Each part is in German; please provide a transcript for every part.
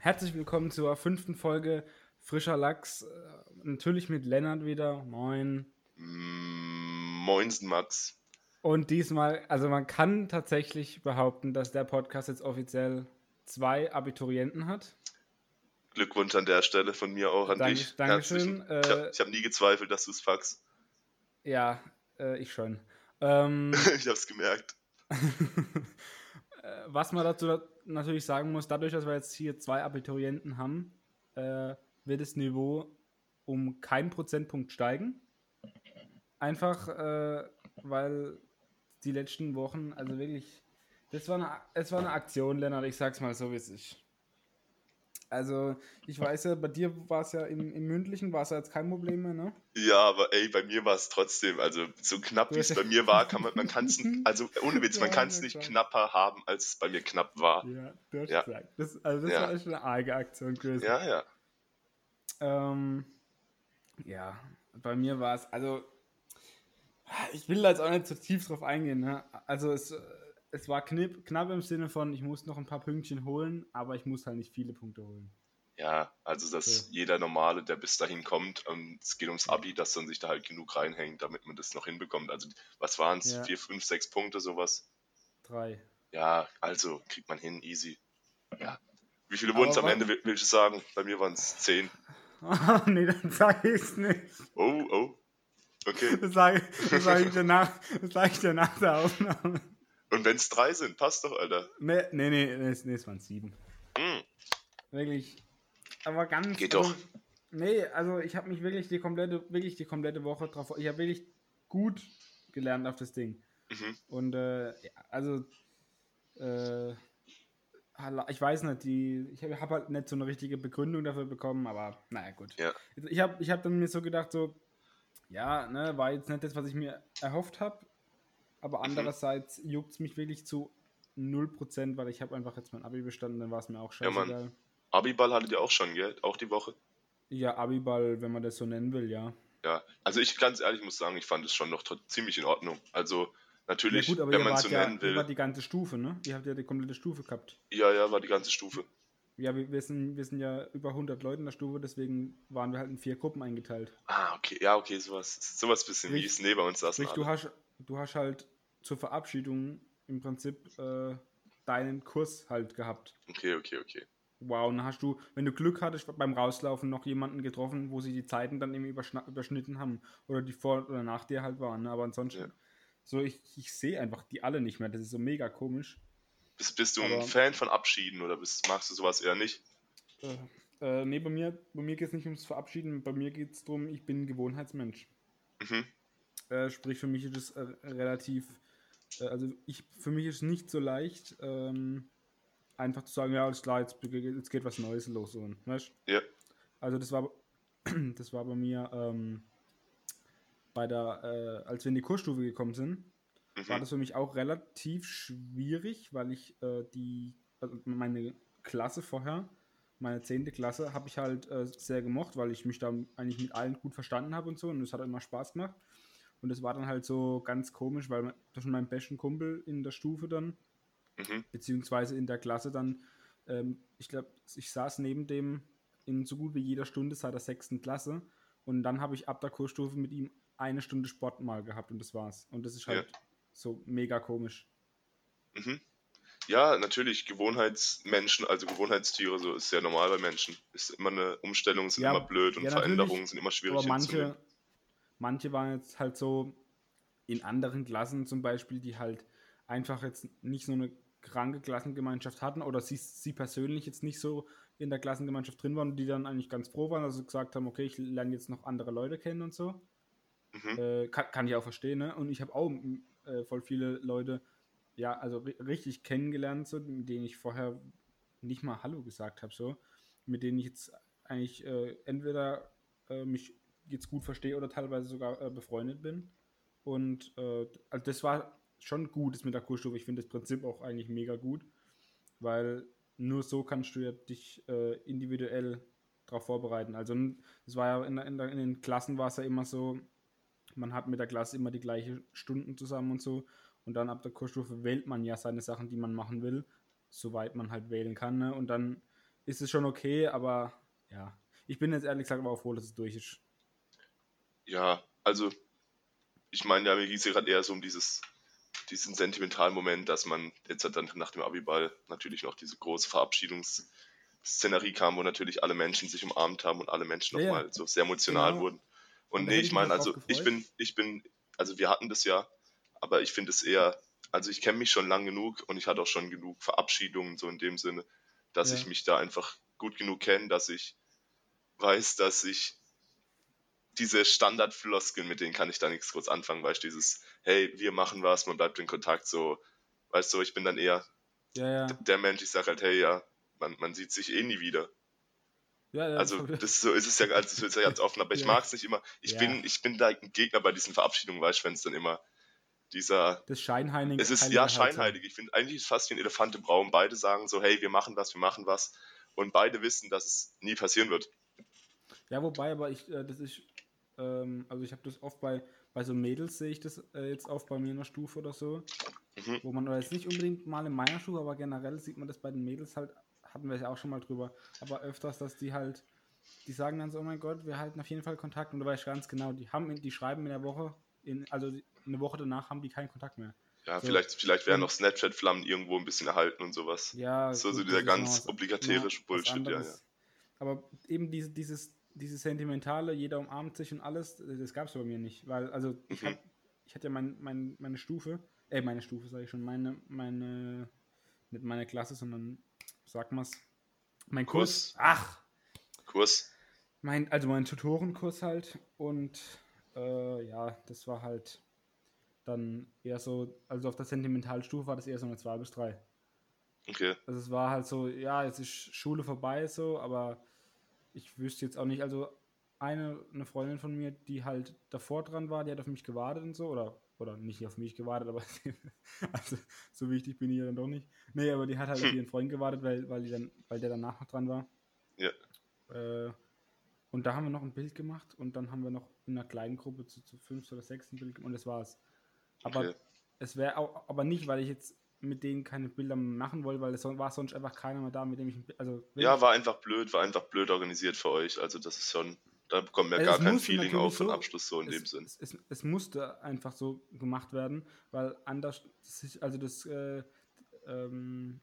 Herzlich willkommen zur fünften Folge Frischer Lachs. Äh, natürlich mit Lennart wieder. Moin. Mm, Moinsen, Max. Und diesmal, also man kann tatsächlich behaupten, dass der Podcast jetzt offiziell zwei Abiturienten hat. Glückwunsch an der Stelle von mir auch an Danke, dich. Dankeschön. Herzlichen- Ich habe hab nie gezweifelt, dass du es faxst. Ja, äh, ich schon. Ähm, ich habe es gemerkt. äh, was man dazu da- natürlich sagen muss, dadurch, dass wir jetzt hier zwei Abiturienten haben, äh, wird das Niveau um keinen Prozentpunkt steigen. Einfach, äh, weil die letzten Wochen, also wirklich, das war eine, es war eine Aktion, Lennart, ich sag's mal so, wie es ist. Also, ich weiß ja, bei dir war es ja im, im Mündlichen, war es ja jetzt kein Problem mehr, ne? Ja, aber ey, bei mir war es trotzdem, also so knapp wie es bei mir war, kann man, man kann es, also ohne Witz, man Ja, kann es nicht knapper haben, als es bei mir knapp war. Ja, du hast Ja. gesagt. Das, also, das Ja. war echt eine arge Aktion gewesen. Ja, ja. Ähm, ja, bei mir war es, also, ich will da jetzt auch nicht so tief drauf eingehen, ne? Also, es, es war knapp, knapp im Sinne von, ich muss noch ein paar Pünktchen holen, aber ich muss halt nicht viele Punkte holen. Ja, also dass So. jeder Normale, der bis dahin kommt, ähm, es geht ums Abi, dass dann sich da halt genug reinhängt, damit man das noch hinbekommt. Also was waren es? Ja. Vier, fünf, sechs Punkte, sowas? Drei. Ja, also kriegt man hin, easy. Ja. Wie viele wurden es am Ende, will, willst du sagen? Bei mir waren es zehn. nee, dann sag ich's nicht. Oh, oh. Okay. Das sage sag ich, dir nach- das sag ich dir nach der Aufnahme. Und wenn es drei sind, passt doch, Alter. Nee, nee, nee, nee, es- nee es waren sieben. Hm. Wirklich. Aber ganz. Geht also, doch. Nee, also ich habe mich wirklich die komplette, wirklich die komplette Woche drauf. Ich habe wirklich gut gelernt auf das Ding. Mhm. Und äh, ja, also äh, ich weiß nicht, die, ich habe hab halt nicht so eine richtige Begründung dafür bekommen, aber naja, gut. Ja. Ich habe ich hab dann mir so gedacht, so, ja, ne, war jetzt nicht das, was ich mir erhofft habe, aber Mhm. andererseits juckt es mich wirklich zu 0%, weil ich habe einfach jetzt mein Abi bestanden, dann war es mir auch Ja, Mann. scheißegal. Abiball hattet ihr auch schon, gell? Auch die Woche? Ja, Abiball, wenn man das so nennen will, ja. Ja. Also ich ganz ehrlich muss sagen, ich fand es schon noch ziemlich in Ordnung. Also natürlich, ja gut, aber wenn man wart so ja, nennen ihr wart will. die ganze Stufe, ne? Ihr habt ja die komplette Stufe gehabt. Ja, ja, war die ganze Stufe. Ja, wir, wir, sind, wir sind ja über 100 Leute in der Stufe, deswegen waren wir halt in vier Gruppen eingeteilt. Ah, okay. Ja, okay, sowas. Sowas bisschen Sprich- mies. Nee, bei uns saßen Sprich, du hast, du hast halt zur Verabschiedung im Prinzip äh, deinen Kurs halt gehabt. Okay, okay, okay. Wow, und dann hast du, wenn du Glück hattest, beim Rauslaufen noch jemanden getroffen, wo sie die Zeiten dann eben überschnitten haben oder die vor oder nach dir halt waren. Ne? Aber ansonsten, Ja. so ich, ich sehe einfach die alle nicht mehr. Das ist so mega komisch. Bist, bist du ein Aber- Fan von Abschieden oder bist, magst du sowas eher nicht? Äh, äh, nee, bei mir, bei mir geht es nicht ums Verabschieden, bei mir geht es darum, ich bin ein Gewohnheitsmensch. Mhm. Äh, sprich, für mich ist es äh, relativ, äh, also ich, für mich ist es nicht so leicht, ähm, einfach zu sagen, ja, alles klar, jetzt, jetzt geht was Neues los. So, weißt? Ja. Also das war, das war bei mir ähm, bei der, äh, als wir in die Kursstufe gekommen sind, war Mhm. das für mich auch relativ schwierig, weil ich äh, die, also meine Klasse vorher, meine 10. Klasse, habe ich halt äh, sehr gemocht, weil ich mich da eigentlich mit allen gut verstanden habe und so und es hat immer Spaß gemacht. Und es war dann halt so ganz komisch, weil mein- zwischen meinem besten Kumpel in der Stufe dann, Mhm. beziehungsweise in der Klasse dann, ähm, ich glaube, ich saß neben dem in so gut wie jeder Stunde seit der sechsten Klasse und dann habe ich ab der Kursstufe mit ihm eine Stunde Sport mal gehabt und das war's. Und das ist halt so mega komisch. Mhm. Ja, natürlich, Gewohnheitsmenschen, also Gewohnheitstiere, so ist sehr normal bei Menschen. Ist immer eine Umstellung, sind Ja, immer blöd und ja, Veränderungen sind immer schwierig Aber manche. Manche waren jetzt halt so in anderen Klassen zum Beispiel, die halt einfach jetzt nicht so eine kranke Klassengemeinschaft hatten oder sie, sie persönlich jetzt nicht so in der Klassengemeinschaft drin waren die dann eigentlich ganz froh waren, also gesagt haben, okay, ich lerne jetzt noch andere Leute kennen und so. Mhm. Äh, kann, kann ich auch verstehen, ne? Und ich habe auch äh, voll viele Leute, ja, also ri richtig kennengelernt, so, mit denen ich vorher nicht mal Hallo gesagt habe, so. Mit denen ich jetzt eigentlich äh, entweder äh, mich jetzt gut verstehe oder teilweise sogar äh, befreundet bin. Und äh, also das war schon gut das mit der Kursstufe. Ich finde das Prinzip auch eigentlich mega gut, weil nur so kannst du ja dich äh, individuell darauf vorbereiten. Also es war ja in, in, in den Klassen war es ja immer so, man hat mit der Klasse immer die gleichen Stunden zusammen und so. Und dann ab der Kursstufe wählt man ja seine Sachen, die man machen will, soweit man halt wählen kann. Ne? Und dann ist es schon okay, aber ja. Ich bin jetzt ehrlich gesagt aber auch froh, dass es durch ist. Ja, also ich meine, ja, mir ging es ja gerade eher so um dieses, diesen sentimentalen Moment, dass man jetzt halt dann nach dem Abiball natürlich noch diese große Verabschiedungsszenerie kam, wo natürlich alle Menschen sich umarmt haben und alle Menschen Ja, ja. nochmal so sehr emotional Genau. wurden. Und da nee, ich meine, also ich bin, ich bin, also wir hatten das ja, aber ich finde es eher, also ich kenne mich schon lang genug und ich hatte auch schon genug Verabschiedungen so in dem Sinne, dass Ja. ich mich da einfach gut genug kenne, dass ich weiß, dass ich diese Standardfloskeln, mit denen kann ich da nichts groß anfangen, weißt du, dieses, hey, wir machen was, man bleibt in Kontakt, so, weißt du, ich bin dann eher Ja, ja. der Mensch, ich sag halt, hey, ja, man, man sieht sich eh nie wieder. ja, ja Also das so ist es ja, also ist ja ganz offen, aber ich Ja. mag es nicht immer. Ich bin, ich bin da ein Gegner bei diesen Verabschiedungen, weißt du, wenn es dann immer dieser, das Scheinheilige. es ist Heilige ja scheinheilig. Ich finde eigentlich ist fast wie ein Elefant im Raum. Beide sagen so, hey, wir machen was, wir machen was, und beide wissen, dass es nie passieren wird. Ja, wobei, aber ich, äh, das ist, ähm, also ich habe das oft bei, bei so Mädels sehe ich das äh, jetzt oft bei mir in der Stufe oder so, Mhm. wo man, oder jetzt nicht unbedingt mal in meiner Stufe, aber generell sieht man das bei den Mädels halt, hatten wir ja auch schon mal drüber, aber öfters, dass die halt, die sagen dann so, oh mein Gott, wir halten auf jeden Fall Kontakt und da weiß ich ganz genau, die haben, in- die schreiben in der Woche, in, also eine Woche danach haben die keinen Kontakt mehr. Ja, So. vielleicht, vielleicht werden Und- noch Snapchat-Flammen irgendwo ein bisschen erhalten und sowas. Ja, So- so gut, dieser ist noch ganz was Bullshit, ja, anderes. Aber eben diese, dieses, dieses Sentimentale, jeder umarmt sich und alles, äh, das gab es bei mir nicht. Weil, also ich, Mhm. hab, ich hatte ja mein, mein, meine Stufe, äh, meine Stufe sage ich schon, meine, meine, nicht meine Klasse, sondern, sag mal's, mein Kurs. Kurs. Ach, Kurs. mein, also mein Tutorenkurs halt. Und äh, ja, das war halt dann eher so, also auf der Sentimentalstufe war das eher so eine 2 bis 3. Okay. Also es war halt so, ja, jetzt ist Schule vorbei so, aber ich wüsste jetzt auch nicht, also eine, eine Freundin von mir, die halt davor dran war, die hat auf mich gewartet und so, oder, oder nicht auf mich gewartet, aber also so wichtig bin ich ja dann doch nicht. Nee, aber die hat halt auf Hm. ihren Freund gewartet, weil, weil, die dann, weil der danach noch dran war. Ja. Äh, und da haben wir noch ein Bild gemacht und dann haben wir noch in einer kleinen Gruppe zu, zu fünf oder sechs ein Bild gemacht und das war's. Aber Okay. es wäre auch, aber nicht, weil ich jetzt mit denen keine Bilder machen wollte, weil es war sonst einfach keiner mehr da, mit dem ich, also Ja, war einfach blöd, war einfach blöd organisiert für euch. Also das ist schon, da bekommen wir Also gar kein Feeling auf so- Abschluss so in es, dem Sinn. Es, es, es musste einfach so gemacht werden, weil anders, also das, äh, ähm,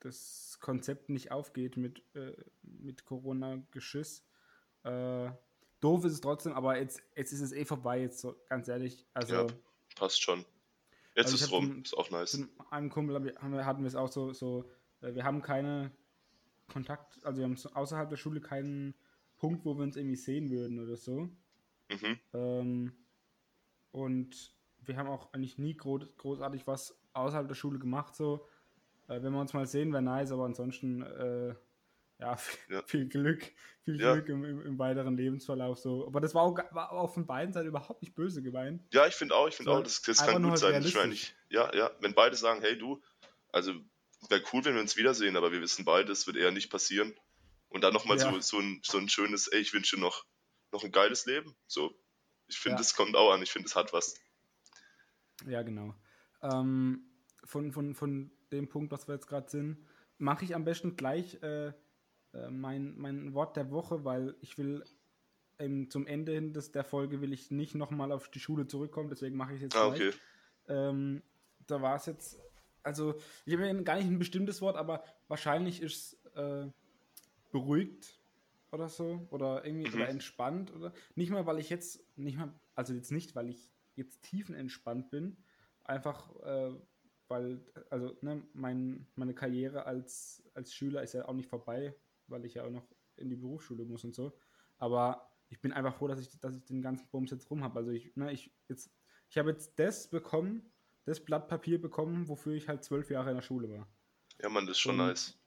das Konzept nicht aufgeht mit, äh, mit Corona-Geschiss. Äh, doof ist es trotzdem, aber jetzt, jetzt ist es eh vorbei, jetzt so, ganz ehrlich. Also Ja. Passt schon. Jetzt Also ist hab rum, zum- ist auch nice. zu einem Kumpel haben wir, hatten wir es auch so, so äh, wir haben keine Kontakt, also wir haben außerhalb der Schule keinen Punkt, wo wir uns irgendwie sehen würden oder so. Mhm. Ähm, und wir haben auch eigentlich nie gro großartig was außerhalb der Schule gemacht. So, äh, wenn wir uns mal sehen, wäre nice, aber ansonsten äh, ja, viel, Ja. viel Glück, viel Ja. Glück im, im, im weiteren Lebensverlauf. So, aber das war auch, war auch von beiden Seiten überhaupt nicht böse gemeint. Ja, ich finde auch, ich finde So, auch, das, das kann gut sein. Ich meine, ich, ja, ja, wenn beide sagen, hey du, also wäre cool, wenn wir uns wiedersehen, aber wir wissen beide, es wird eher nicht passieren. Und dann nochmal Ja. so, so, ein, so ein schönes, ey, ich wünsche dir noch, noch ein geiles Leben. So, ich finde, Ja. es kommt auch an, ich finde, es hat was. Ja, genau. Ähm, von, von, von dem Punkt, was wir jetzt gerade sind, mache ich am besten gleich äh, äh, mein, mein Wort der Woche, weil ich will ähm, zum Ende hin des, der Folge will ich nicht nochmal auf die Schule zurückkommen, deswegen mache ich es jetzt Ah, okay. Ähm, da war es jetzt, also ich habe ja gar nicht ein bestimmtes Wort, aber wahrscheinlich ist es äh, beruhigt oder so oder irgendwie Mhm. oder entspannt oder nicht mal, weil ich jetzt nicht mal, also jetzt nicht, weil ich jetzt tiefenentspannt bin, einfach äh, weil, also ne, mein, meine Karriere als, als Schüler ist ja auch nicht vorbei, weil ich ja auch noch in die Berufsschule muss und so. Aber ich bin einfach froh, dass ich, dass ich den ganzen Bums jetzt rum habe. Also ich, ne, ich jetzt, ich habe jetzt das bekommen, das Blatt Papier bekommen, wofür ich halt zwölf Jahre in der Schule war. Ja, Mann, das ist schon Und- nice.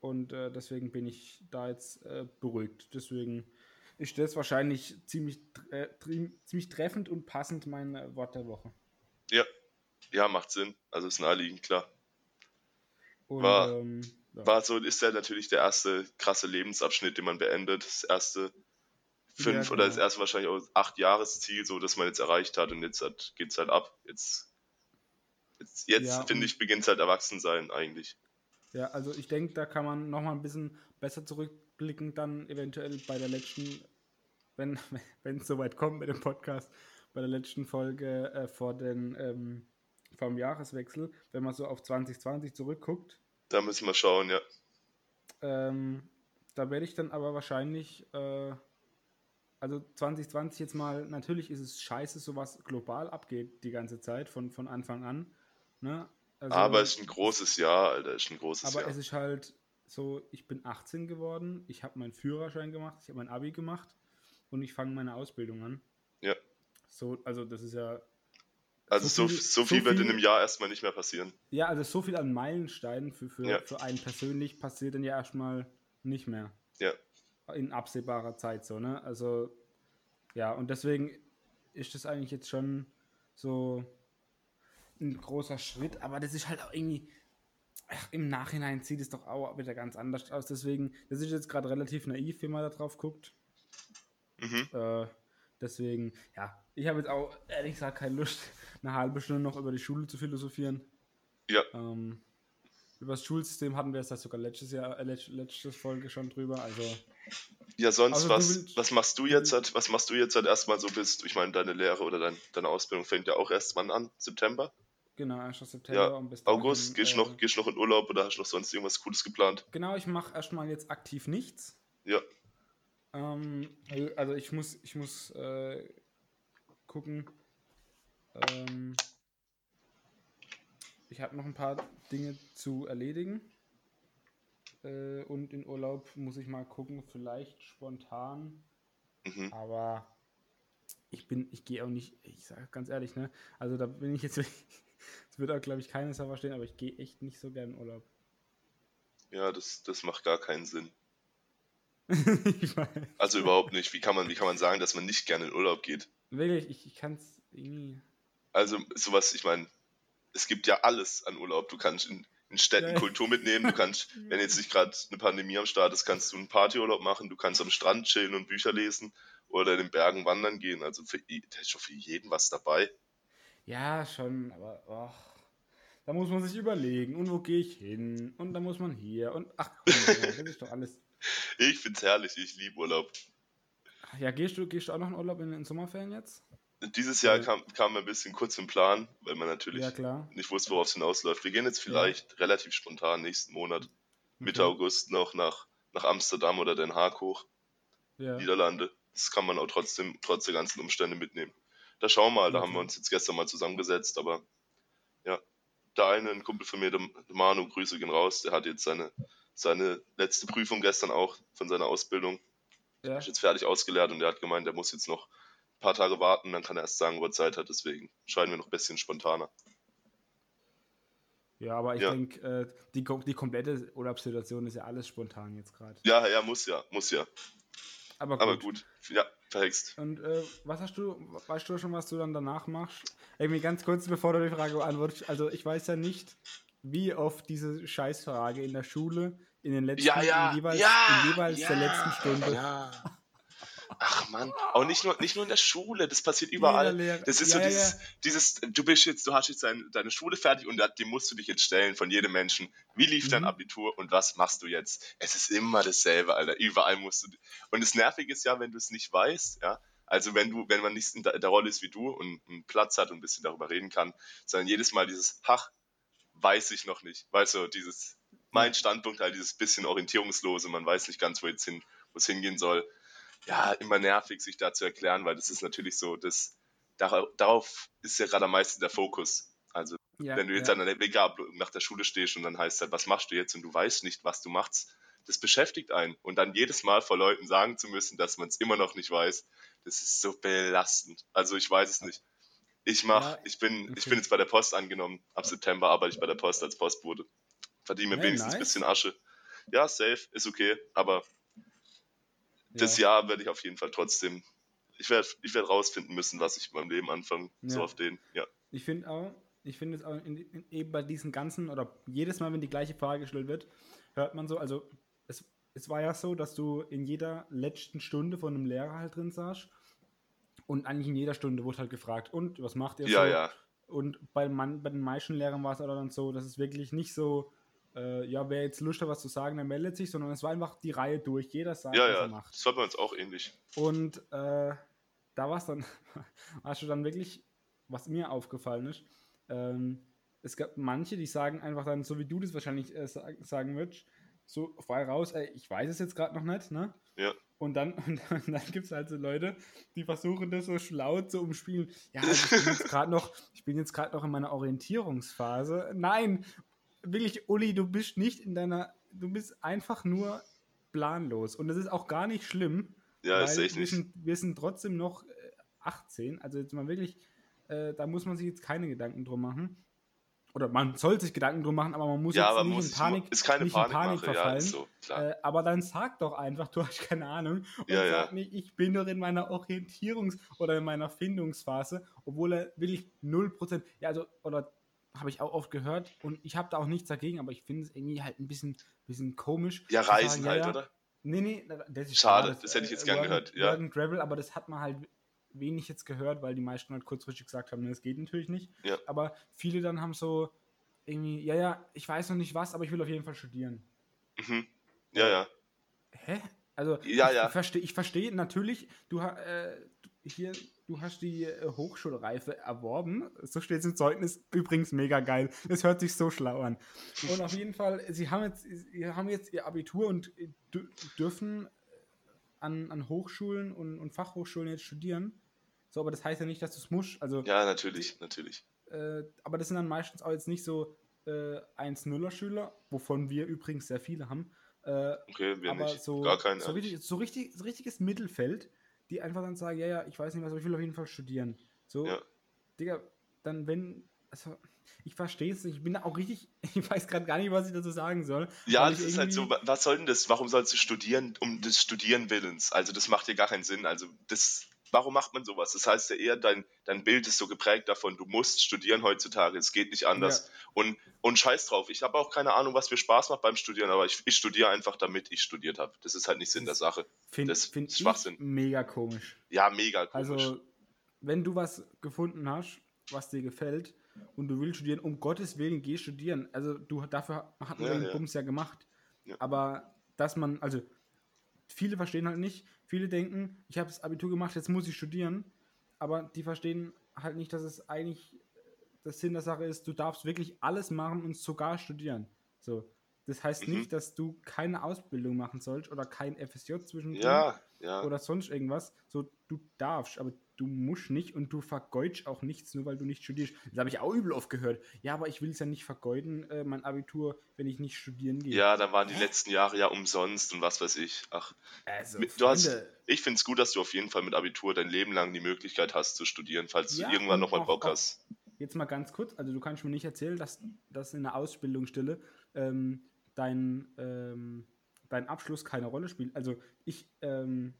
Und äh, deswegen bin ich da jetzt äh, beruhigt. Deswegen ist das wahrscheinlich ziemlich, äh, ziemlich treffend und passend mein äh, Wort der Woche. Ja, ja, macht Sinn. Also ist naheliegend, klar. Und, War- ähm. War so, ist ja natürlich der erste krasse Lebensabschnitt, den man beendet. Das erste fünf Ja, oder das genau. erste wahrscheinlich auch acht Jahresziel, so dass man jetzt erreicht hat und jetzt hat, geht's halt ab. Jetzt, jetzt, jetzt Ja, finde ich, beginnt halt Erwachsensein eigentlich. Ja, also ich denke, da kann man nochmal ein bisschen besser zurückblicken, dann eventuell bei der letzten, wenn wenn es soweit kommt mit dem Podcast, bei der letzten Folge äh, vor den ähm, vom Jahreswechsel, wenn man so auf 2020 zurückguckt. Da müssen wir schauen, ja. Ähm, da werde ich dann aber wahrscheinlich, äh, also 2020 jetzt mal, natürlich ist es scheiße, so was global abgeht die ganze Zeit, von, von Anfang an. Ne? Also, aber es ist ein großes Jahr, Alter, es ist ein großes aber Jahr. es ist halt so, ich bin 18 geworden, ich habe meinen Führerschein gemacht, ich habe mein Abi gemacht und ich fange meine Ausbildung an. Ja. So, also das ist ja also so, viel, so, viel, so wird in einem Jahr erstmal nicht mehr passieren. Ja, also so viel an Meilensteinen für, für, ja. für einen persönlich passiert dann ja erstmal nicht mehr. Ja. In absehbarer Zeit so, ne? Also, ja, und deswegen ist das eigentlich jetzt schon so ein großer Schritt, aber das ist halt auch irgendwie, ach, im Nachhinein sieht es doch auch wieder ganz anders aus. Deswegen, das ist jetzt gerade relativ naiv, wie man da drauf guckt. Mhm. Äh, deswegen, ja, ich habe jetzt auch ehrlich gesagt keine Lust, eine halbe Stunde noch über die Schule zu philosophieren. Ja. Ähm, über das Schulsystem hatten wir es sogar letztes Jahr, äh, letzte Folge schon drüber. Also. Ja, sonst also was, was machst du jetzt halt, was machst du jetzt halt erstmal so bist? Ich meine, deine Lehre oder dein, deine Ausbildung fängt ja auch erst wann an? September? Genau, 1. September ja, und bis August, gehst, äh, noch, gehst noch in Urlaub oder hast du noch sonst irgendwas Cooles geplant? Genau, ich mache erstmal jetzt aktiv nichts. Ja. Ähm, also ich muss, ich muss äh, gucken. Ähm, ich habe noch ein paar Dinge zu erledigen. Äh, und in Urlaub muss ich mal gucken, vielleicht spontan. Mhm. Aber ich bin, ich gehe auch nicht, ich sage ganz ehrlich, ne? Also da bin ich jetzt, das wird auch, glaube ich, keiner so verstehen, aber ich gehe echt nicht so gern in Urlaub. Ja, das, das macht gar keinen Sinn. also überhaupt nicht. Wie kann, man, wie kann man sagen, dass man nicht gerne in Urlaub geht? Wirklich, ich, ich kann es irgendwie. Also sowas, ich meine, es gibt ja alles an Urlaub. Du kannst in, in Städten ja. Kultur mitnehmen, du kannst, wenn jetzt nicht gerade eine Pandemie am Start ist, kannst du einen Partyurlaub machen, du kannst am Strand chillen und Bücher lesen oder in den Bergen wandern gehen. Also für, da ist schon für jeden was dabei. Ja, schon, aber oh, da muss man sich überlegen, und wo gehe ich hin? Und da muss man hier und ach, komm, das ist doch alles. Ich find's herrlich, ich liebe Urlaub. Ja, gehst du, gehst du auch noch in Urlaub in den Sommerferien jetzt? Dieses Jahr kam, kam ein bisschen kurz im Plan, weil man natürlich ja, nicht wusste, worauf es hinausläuft. Wir gehen jetzt vielleicht ja. relativ spontan nächsten Monat, Mitte okay. August noch nach, nach Amsterdam oder Den Haag hoch. Ja. Niederlande. Das kann man auch trotzdem, trotz der ganzen Umstände mitnehmen. Da schauen wir mal, okay. da haben wir uns jetzt gestern mal zusammengesetzt, aber ja, der eine, ein Kumpel von mir, der Manu, Grüße gehen raus, der hat jetzt seine, seine letzte Prüfung gestern auch von seiner Ausbildung. Ja. Ist jetzt fertig ausgelehrt und der hat gemeint, der muss jetzt noch paar Tage warten, dann kann er erst sagen, wo er Zeit hat. Deswegen scheinen wir noch ein bisschen spontaner. Ja, aber ich ja. denke, äh, die, die komplette Urlaubssituation ist ja alles spontan jetzt gerade. Ja, ja, muss ja, muss ja. Aber gut. Aber gut. Ja, verhext. Und äh, was hast du, weißt du schon, was du dann danach machst? Irgendwie ganz kurz, bevor du die Frage beantwortest. Also ich weiß ja nicht, wie oft diese Scheißfrage in der Schule in den letzten, ja, ja, in jeweils, ja, in jeweils der letzten Stunde ja. Ach man, auch nicht nur, nicht nur in der Schule, das passiert überall. Das ist ja, so dieses, ja. dieses, du bist jetzt, du hast jetzt dein, deine Schule fertig und dem musst du dich jetzt stellen von jedem Menschen. Wie lief mhm. dein Abitur und was machst du jetzt? Es ist immer dasselbe, Alter. Überall musst du. Und das Nervige ist ja, wenn du es nicht weißt, ja. Also wenn du, wenn man nicht in der, der Rolle ist wie du und einen Platz hat und ein bisschen darüber reden kann, sondern jedes Mal dieses, ach, weiß ich noch nicht. Weißt du, dieses, mein Standpunkt halt, dieses bisschen orientierungslose, man weiß nicht ganz, wo jetzt hin, wo es hingehen soll ja, immer nervig, sich da zu erklären, weil das ist natürlich so, das, darauf ist ja gerade am meisten der Fokus. Also, ja, wenn du jetzt ja. an der WG nach der Schule stehst und dann heißt halt, was machst du jetzt und du weißt nicht, was du machst, das beschäftigt einen. Und dann jedes Mal vor Leuten sagen zu müssen, dass man es immer noch nicht weiß, das ist so belastend. Also, ich weiß es nicht. Ich mach, ja, ich bin, okay. ich bin jetzt bei der Post angenommen. Ab September arbeite ich bei der Post als Postbote. Verdiene mir wenigstens nice. ein bisschen Asche. Ja, safe, ist okay, aber das Jahr werde ich auf jeden Fall trotzdem, ich werde ich werd rausfinden müssen, was ich in meinem Leben anfange, ja. so auf den, ja. Ich finde auch, ich finde es auch in, in, eben bei diesen ganzen, oder jedes Mal, wenn die gleiche Frage gestellt wird, hört man so, also es, es war ja so, dass du in jeder letzten Stunde von einem Lehrer halt drin saßt und eigentlich in jeder Stunde wurde halt gefragt, und was macht ihr ja, so? Ja, Und bei, man, bei den meisten Lehrern war es aber dann so, dass es wirklich nicht so äh, ja, wer jetzt Lust hat, was zu sagen, der meldet sich, sondern es war einfach die Reihe durch. Jeder sagt, Ja, was ja, er macht. das war bei uns auch ähnlich. Und äh, da war es dann, hast du dann wirklich, was mir aufgefallen ist, ähm, es gab manche, die sagen einfach dann, so wie du das wahrscheinlich äh, sa- sagen würdest, so frei raus, ey, ich weiß es jetzt gerade noch nicht, ne? Ja. Und dann, und dann, dann gibt es halt so Leute, die versuchen das so schlau zu umspielen. Ja, also ich bin jetzt gerade noch, ich bin jetzt gerade noch in meiner Orientierungsphase. Nein, wirklich, Uli, du bist nicht in deiner, du bist einfach nur planlos. Und das ist auch gar nicht schlimm. Ja, weil ist echt wir nicht. sind, wir sind trotzdem noch äh, 18. Also jetzt mal wirklich, äh, da muss man sich jetzt keine Gedanken drum machen. Oder man soll sich Gedanken drum machen, aber man muss Ja, jetzt nicht muss in Panik, ist keine nicht Panik ja, verfallen. ist so. Äh, aber dann sag doch einfach, du hast keine Ahnung. Und Ja, ja. sag nicht, ich bin doch in meiner Orientierungs- oder in meiner Findungsphase, obwohl er wirklich 0%, ja, also, oder habe ich auch oft gehört und ich habe da auch nichts dagegen, aber ich finde es irgendwie halt ein bisschen, bisschen komisch. Ja, zu sagen, Reisen halt, ja, oder? Nee, nee, das ist Schade, klar, das hätte ich jetzt äh, gern gehört, ja. Travel, aber das hat man halt wenig jetzt gehört, weil die meisten halt kurzfristig gesagt haben, nee, das geht natürlich nicht. Ja. Aber viele dann haben so irgendwie, ja, ja, ich weiß noch nicht was, aber ich will auf jeden Fall studieren. Mhm. Ja, ja. Hä? Also, Ja, ich, ja. ich verstehe ich versteh natürlich, du, äh, hier, du hast die äh, Hochschulreife erworben. So steht es im Zeugnis. Übrigens mega geil. Das hört sich so schlau an. Und auf jeden Fall, sie haben jetzt, sie haben jetzt ihr Abitur und äh, dü- dürfen an, an Hochschulen und, und Fachhochschulen jetzt studieren. So, aber das heißt ja nicht, dass du es musst. Also, Ja, natürlich, natürlich. äh, aber das sind dann meistens auch jetzt nicht so äh, 1-0er-Schüler, wovon wir übrigens sehr viele haben. Äh, Okay, wir aber nicht. so, Gar keine. so, richtig, so, richtig, so richtiges Mittelfeld, die einfach dann sagen, ja, ja, ich weiß nicht was, aber ich will auf jeden Fall studieren. So, Ja. Digga, dann wenn, also, ich verstehe es nicht, ich bin da auch richtig, ich weiß gerade gar nicht, was ich dazu sagen soll. Ja, das ist halt so, was soll denn das? Warum sollst du studieren um des Studieren Willens? Also das macht dir gar keinen Sinn. Also das, warum macht man sowas? Das heißt ja eher, dein, dein Bild ist so geprägt davon, du musst studieren heutzutage, es geht nicht anders. Und, und scheiß drauf, ich habe auch keine Ahnung, was mir Spaß macht beim Studieren, aber ich, ich studiere einfach, damit ich studiert habe. Das ist halt nicht Sinn der Sache. Finde das find ist ich Schwachsinn. mega komisch. Ja, mega komisch. Also, wenn du was gefunden hast, was dir gefällt und du willst studieren, um Gottes Willen geh studieren. Also, du dafür hat man Ja, den ja. Bums ja gemacht. Ja. Aber dass man, also viele verstehen halt nicht, viele denken, ich habe das Abitur gemacht, jetzt muss ich studieren, aber die verstehen halt nicht, dass es eigentlich der Sinn der Sache ist, du darfst wirklich alles machen und sogar studieren. So. Das heißt Mhm. nicht, dass du keine Ausbildung machen sollst oder kein FSJ zwischen ja, ja. oder sonst irgendwas. So, du darfst, aber du musst nicht und du vergeudest auch nichts, nur weil du nicht studierst. Das habe ich auch übel oft gehört. Ja, aber ich will es ja nicht vergeuden, äh, mein Abitur, wenn ich nicht studieren gehe. Ja, da waren die letzten Jahre ja umsonst und was weiß ich. Ach, also, mit- du hast, ich finde es gut, dass du auf jeden Fall mit Abitur dein Leben lang die Möglichkeit hast zu studieren, falls Ja, du irgendwann nochmal Bock hast. jetzt mal ganz kurz, also du kannst mir nicht erzählen, dass, dass in der Ausbildungsstelle ähm, dein, ähm, dein Abschluss keine Rolle spielt. Also ich, ähm,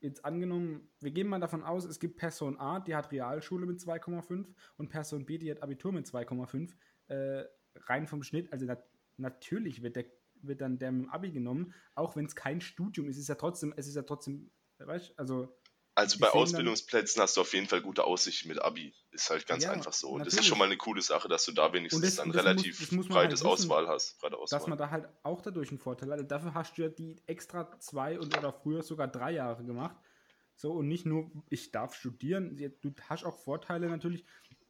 jetzt angenommen, wir gehen mal davon aus, es gibt Person A, die hat Realschule mit 2,5 und Person B, die hat Abitur mit 2,5. Äh, rein vom Schnitt, also nat natürlich wird, der, wird dann der mit dem Abi genommen, auch wenn es kein Studium ist, ist ja trotzdem, es ist ja trotzdem, weißt also Also die bei sehen dann- Ausbildungsplätzen hast du auf jeden Fall gute Aussichten mit Abi. Ist halt ganz Ja, einfach so. Und das ist natürlich. schon mal eine coole Sache, dass du da wenigstens das- dann das relativ muss- halt breites wissen, Auswahl hast. Breite dass Auswahl. man da halt auch dadurch einen Vorteil hat. Dafür hast du ja die extra zwei und oder früher sogar drei Jahre gemacht. So, und nicht nur, ich darf studieren, du hast auch Vorteile natürlich.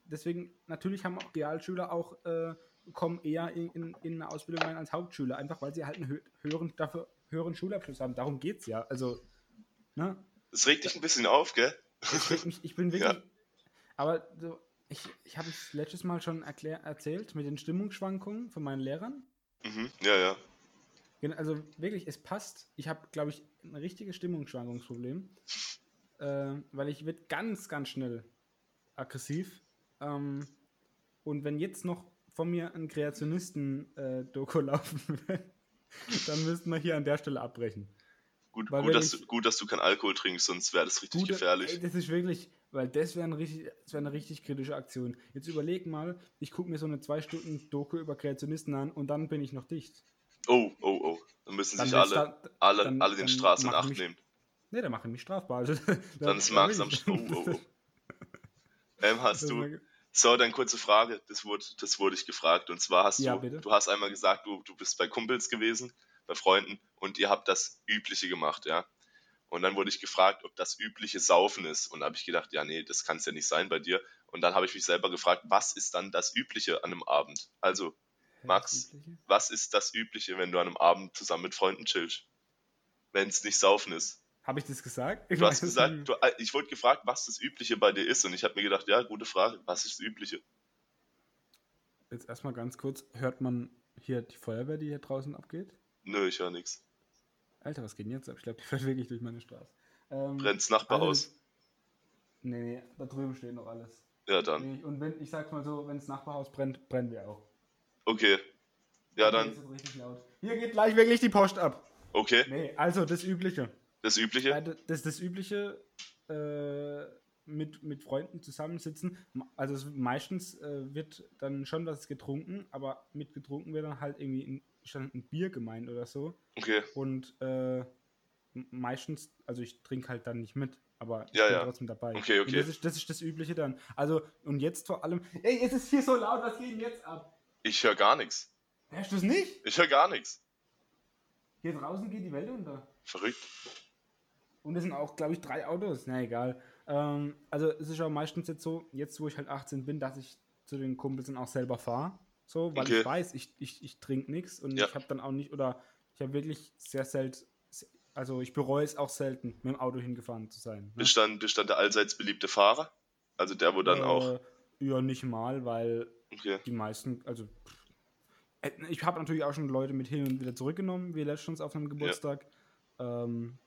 Deswegen, natürlich haben auch Realschüler auch, äh, kommen eher in, in, in eine Ausbildung rein als Hauptschüler, einfach weil sie halt einen hö höheren, dafür höheren Schulabschluss haben. Darum geht's ja. Also, ne? Es regt dich ein bisschen auf, gell? Mich, ich bin wirklich. Ja. Aber so, ich, ich habe es letztes Mal schon erklär, erzählt mit den Stimmungsschwankungen von meinen Lehrern. Mhm. Ja, ja. Also wirklich, es passt. Ich habe, glaube ich, ein richtiges Stimmungsschwankungsproblem. Äh, weil ich werde ganz, ganz schnell aggressiv. Ähm, und wenn jetzt noch von mir ein Kreationisten-Doku laufen würde, dann müssten wir hier an der Stelle abbrechen. Gut, gut, dass ich- du, gut, dass du keinen Alkohol trinkst, sonst wäre das richtig Gute- gefährlich. Ey, das ist wirklich, weil das wäre wäre eine richtig kritische Aktion. Jetzt überleg mal, ich gucke mir so eine zwei Stunden Doku über Kreationisten an und dann bin ich noch dicht. Oh, oh, oh. Dann müssen Dann sich alle, da- alle, dann- alle den dann Straßen in machen Acht mich- nehmen. Ne, da mache ich mich strafbar. Also, Dann ist Max am. Oh, oh, oh. Ähm, hast du, So, dann kurze Frage, das wurde, das wurde ich gefragt. Und zwar hast Ja, du, bitte. du hast einmal gesagt, du, du bist bei Kumpels gewesen, bei Freunden und ihr habt das Übliche gemacht, ja. Und dann wurde ich gefragt, ob das übliche Saufen ist. Und da habe ich gedacht, ja, nee, das kann es ja nicht sein bei dir. Und dann habe ich mich selber gefragt, was ist dann das Übliche an einem Abend? Also, Max, was ist das Übliche, wenn du an einem Abend zusammen mit Freunden chillst? Wenn es nicht Saufen ist. Habe ich das gesagt? Du hast gesagt, du, äh, ich wurde gefragt, was das Übliche bei dir ist. Und ich habe mir gedacht, ja, gute Frage, was ist das Übliche? Jetzt erstmal ganz kurz, hört man hier die Feuerwehr, die hier draußen abgeht? Nö, ich höre nichts. Alter, was geht denn jetzt ab? Ich glaube, die fährt wirklich durch meine Straße. Ähm, Brennt's Nachbarhaus? also- Nee, nee, da drüben steht noch alles. Ja, dann. Nee, und wenn, ich sag's mal so, wenn das Nachbarhaus brennt, brennen wir auch. Okay. Ja, dann. laut. Hier geht gleich wirklich die Post ab. Okay. Nee, also das Übliche. Das Übliche? das das Übliche, äh, mit, mit Freunden zusammensitzen. Also meistens äh, wird dann schon was getrunken, aber mit getrunken wird dann halt irgendwie ein, schon ein Bier gemeint oder so. Okay. Und äh, meistens, also ich trinke halt dann nicht mit, aber ich Ja, bin ja. trotzdem dabei. Okay, okay. das, ist, das ist das Übliche dann. Also, und jetzt vor allem, ey, es ist hier so laut, was geht denn jetzt ab? Ich höre gar nichts. Hörst du es nicht? Ich höre gar nichts. Hier draußen geht die Welt unter. Verrückt. Und es sind auch, glaube ich, drei Autos. Na egal. Ähm, also es ist auch meistens jetzt so, jetzt wo ich halt 18 bin, dass ich zu den Kumpels dann auch selber fahre. So, weil Okay. ich weiß, ich, ich, ich trinke nichts und Ja. ich habe dann auch nicht, oder ich habe wirklich sehr selten, also ich bereue es auch selten, mit dem Auto hingefahren zu sein. Ne? Bist dann, bist dann der allseits beliebte Fahrer? Also der, wo dann auch. Äh, ja, nicht mal, weil Okay. die meisten, also ich habe natürlich auch schon Leute mit hin und wieder zurückgenommen, wie letztens auf einem Geburtstag. Ähm,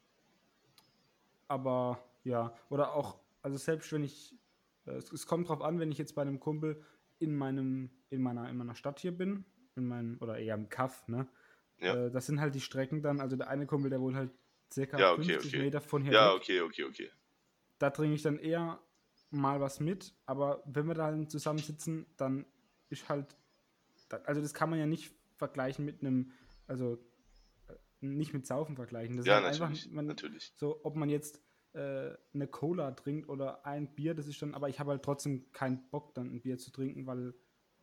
aber ja, oder auch, also selbst wenn ich, äh, es, es kommt drauf an, wenn ich jetzt bei einem Kumpel in meinem, in meiner, in meiner Stadt hier bin, in meinem, oder eher im Kaff, ne? Ja. Äh, das sind halt die Strecken dann, also der eine Kumpel, der wohnt halt circa Ja, okay, 50 okay. Meter von hier Ja, weg okay, okay, okay. da trinke ich dann eher mal was mit, aber wenn wir dann zusammensitzen, dann ist halt, also das kann man ja nicht vergleichen mit einem, also äh, nicht mit Saufen vergleichen. Das Ja, ist halt natürlich. einfach, man, natürlich. so, ob man jetzt äh, eine Cola trinkt oder ein Bier, das ist dann, aber ich habe halt trotzdem keinen Bock, dann ein Bier zu trinken, weil,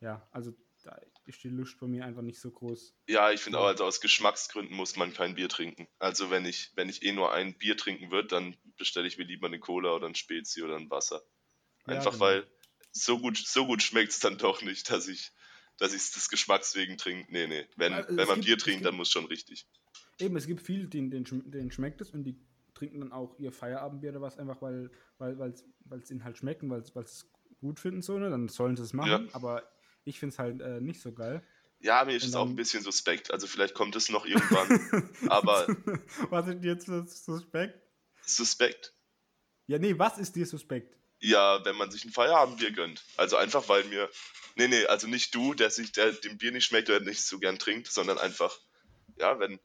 ja, also da ist die Lust bei mir einfach nicht so groß. Ja, ich finde auch, also aus Geschmacksgründen muss man kein Bier trinken. Also wenn ich, wenn ich eh nur ein Bier trinken würde, dann bestelle ich mir lieber eine Cola oder ein Spezi oder ein Wasser. Ja, Einfach genau. weil so gut, so gut schmeckt es dann doch nicht, dass ich, dass ich es des Geschmacks wegen trinke. Nee, nee. Wenn, Also, wenn es man gibt- Bier es trinkt, gibt- dann muss schon richtig. Eben, es gibt viele, denen, denen, schm- denen schmeckt es und die trinken dann auch ihr Feierabendbier oder was, einfach weil weil weil es ihnen halt schmeckt und weil sie es gut finden, so, ne? Dann sollen sie es machen, aber ich finde es halt äh, nicht so geil. Ja, mir ist es auch ein bisschen suspekt. Also vielleicht kommt es noch irgendwann. aber was ist dir suspekt? suspekt. Ja, nee, was ist dir suspekt? Ja, wenn man sich ein Feierabendbier gönnt. Also einfach, weil mir. Nee, nee, also nicht du, der sich der dem Bier nicht schmeckt oder nicht so gern trinkt, sondern einfach, ja, wenn,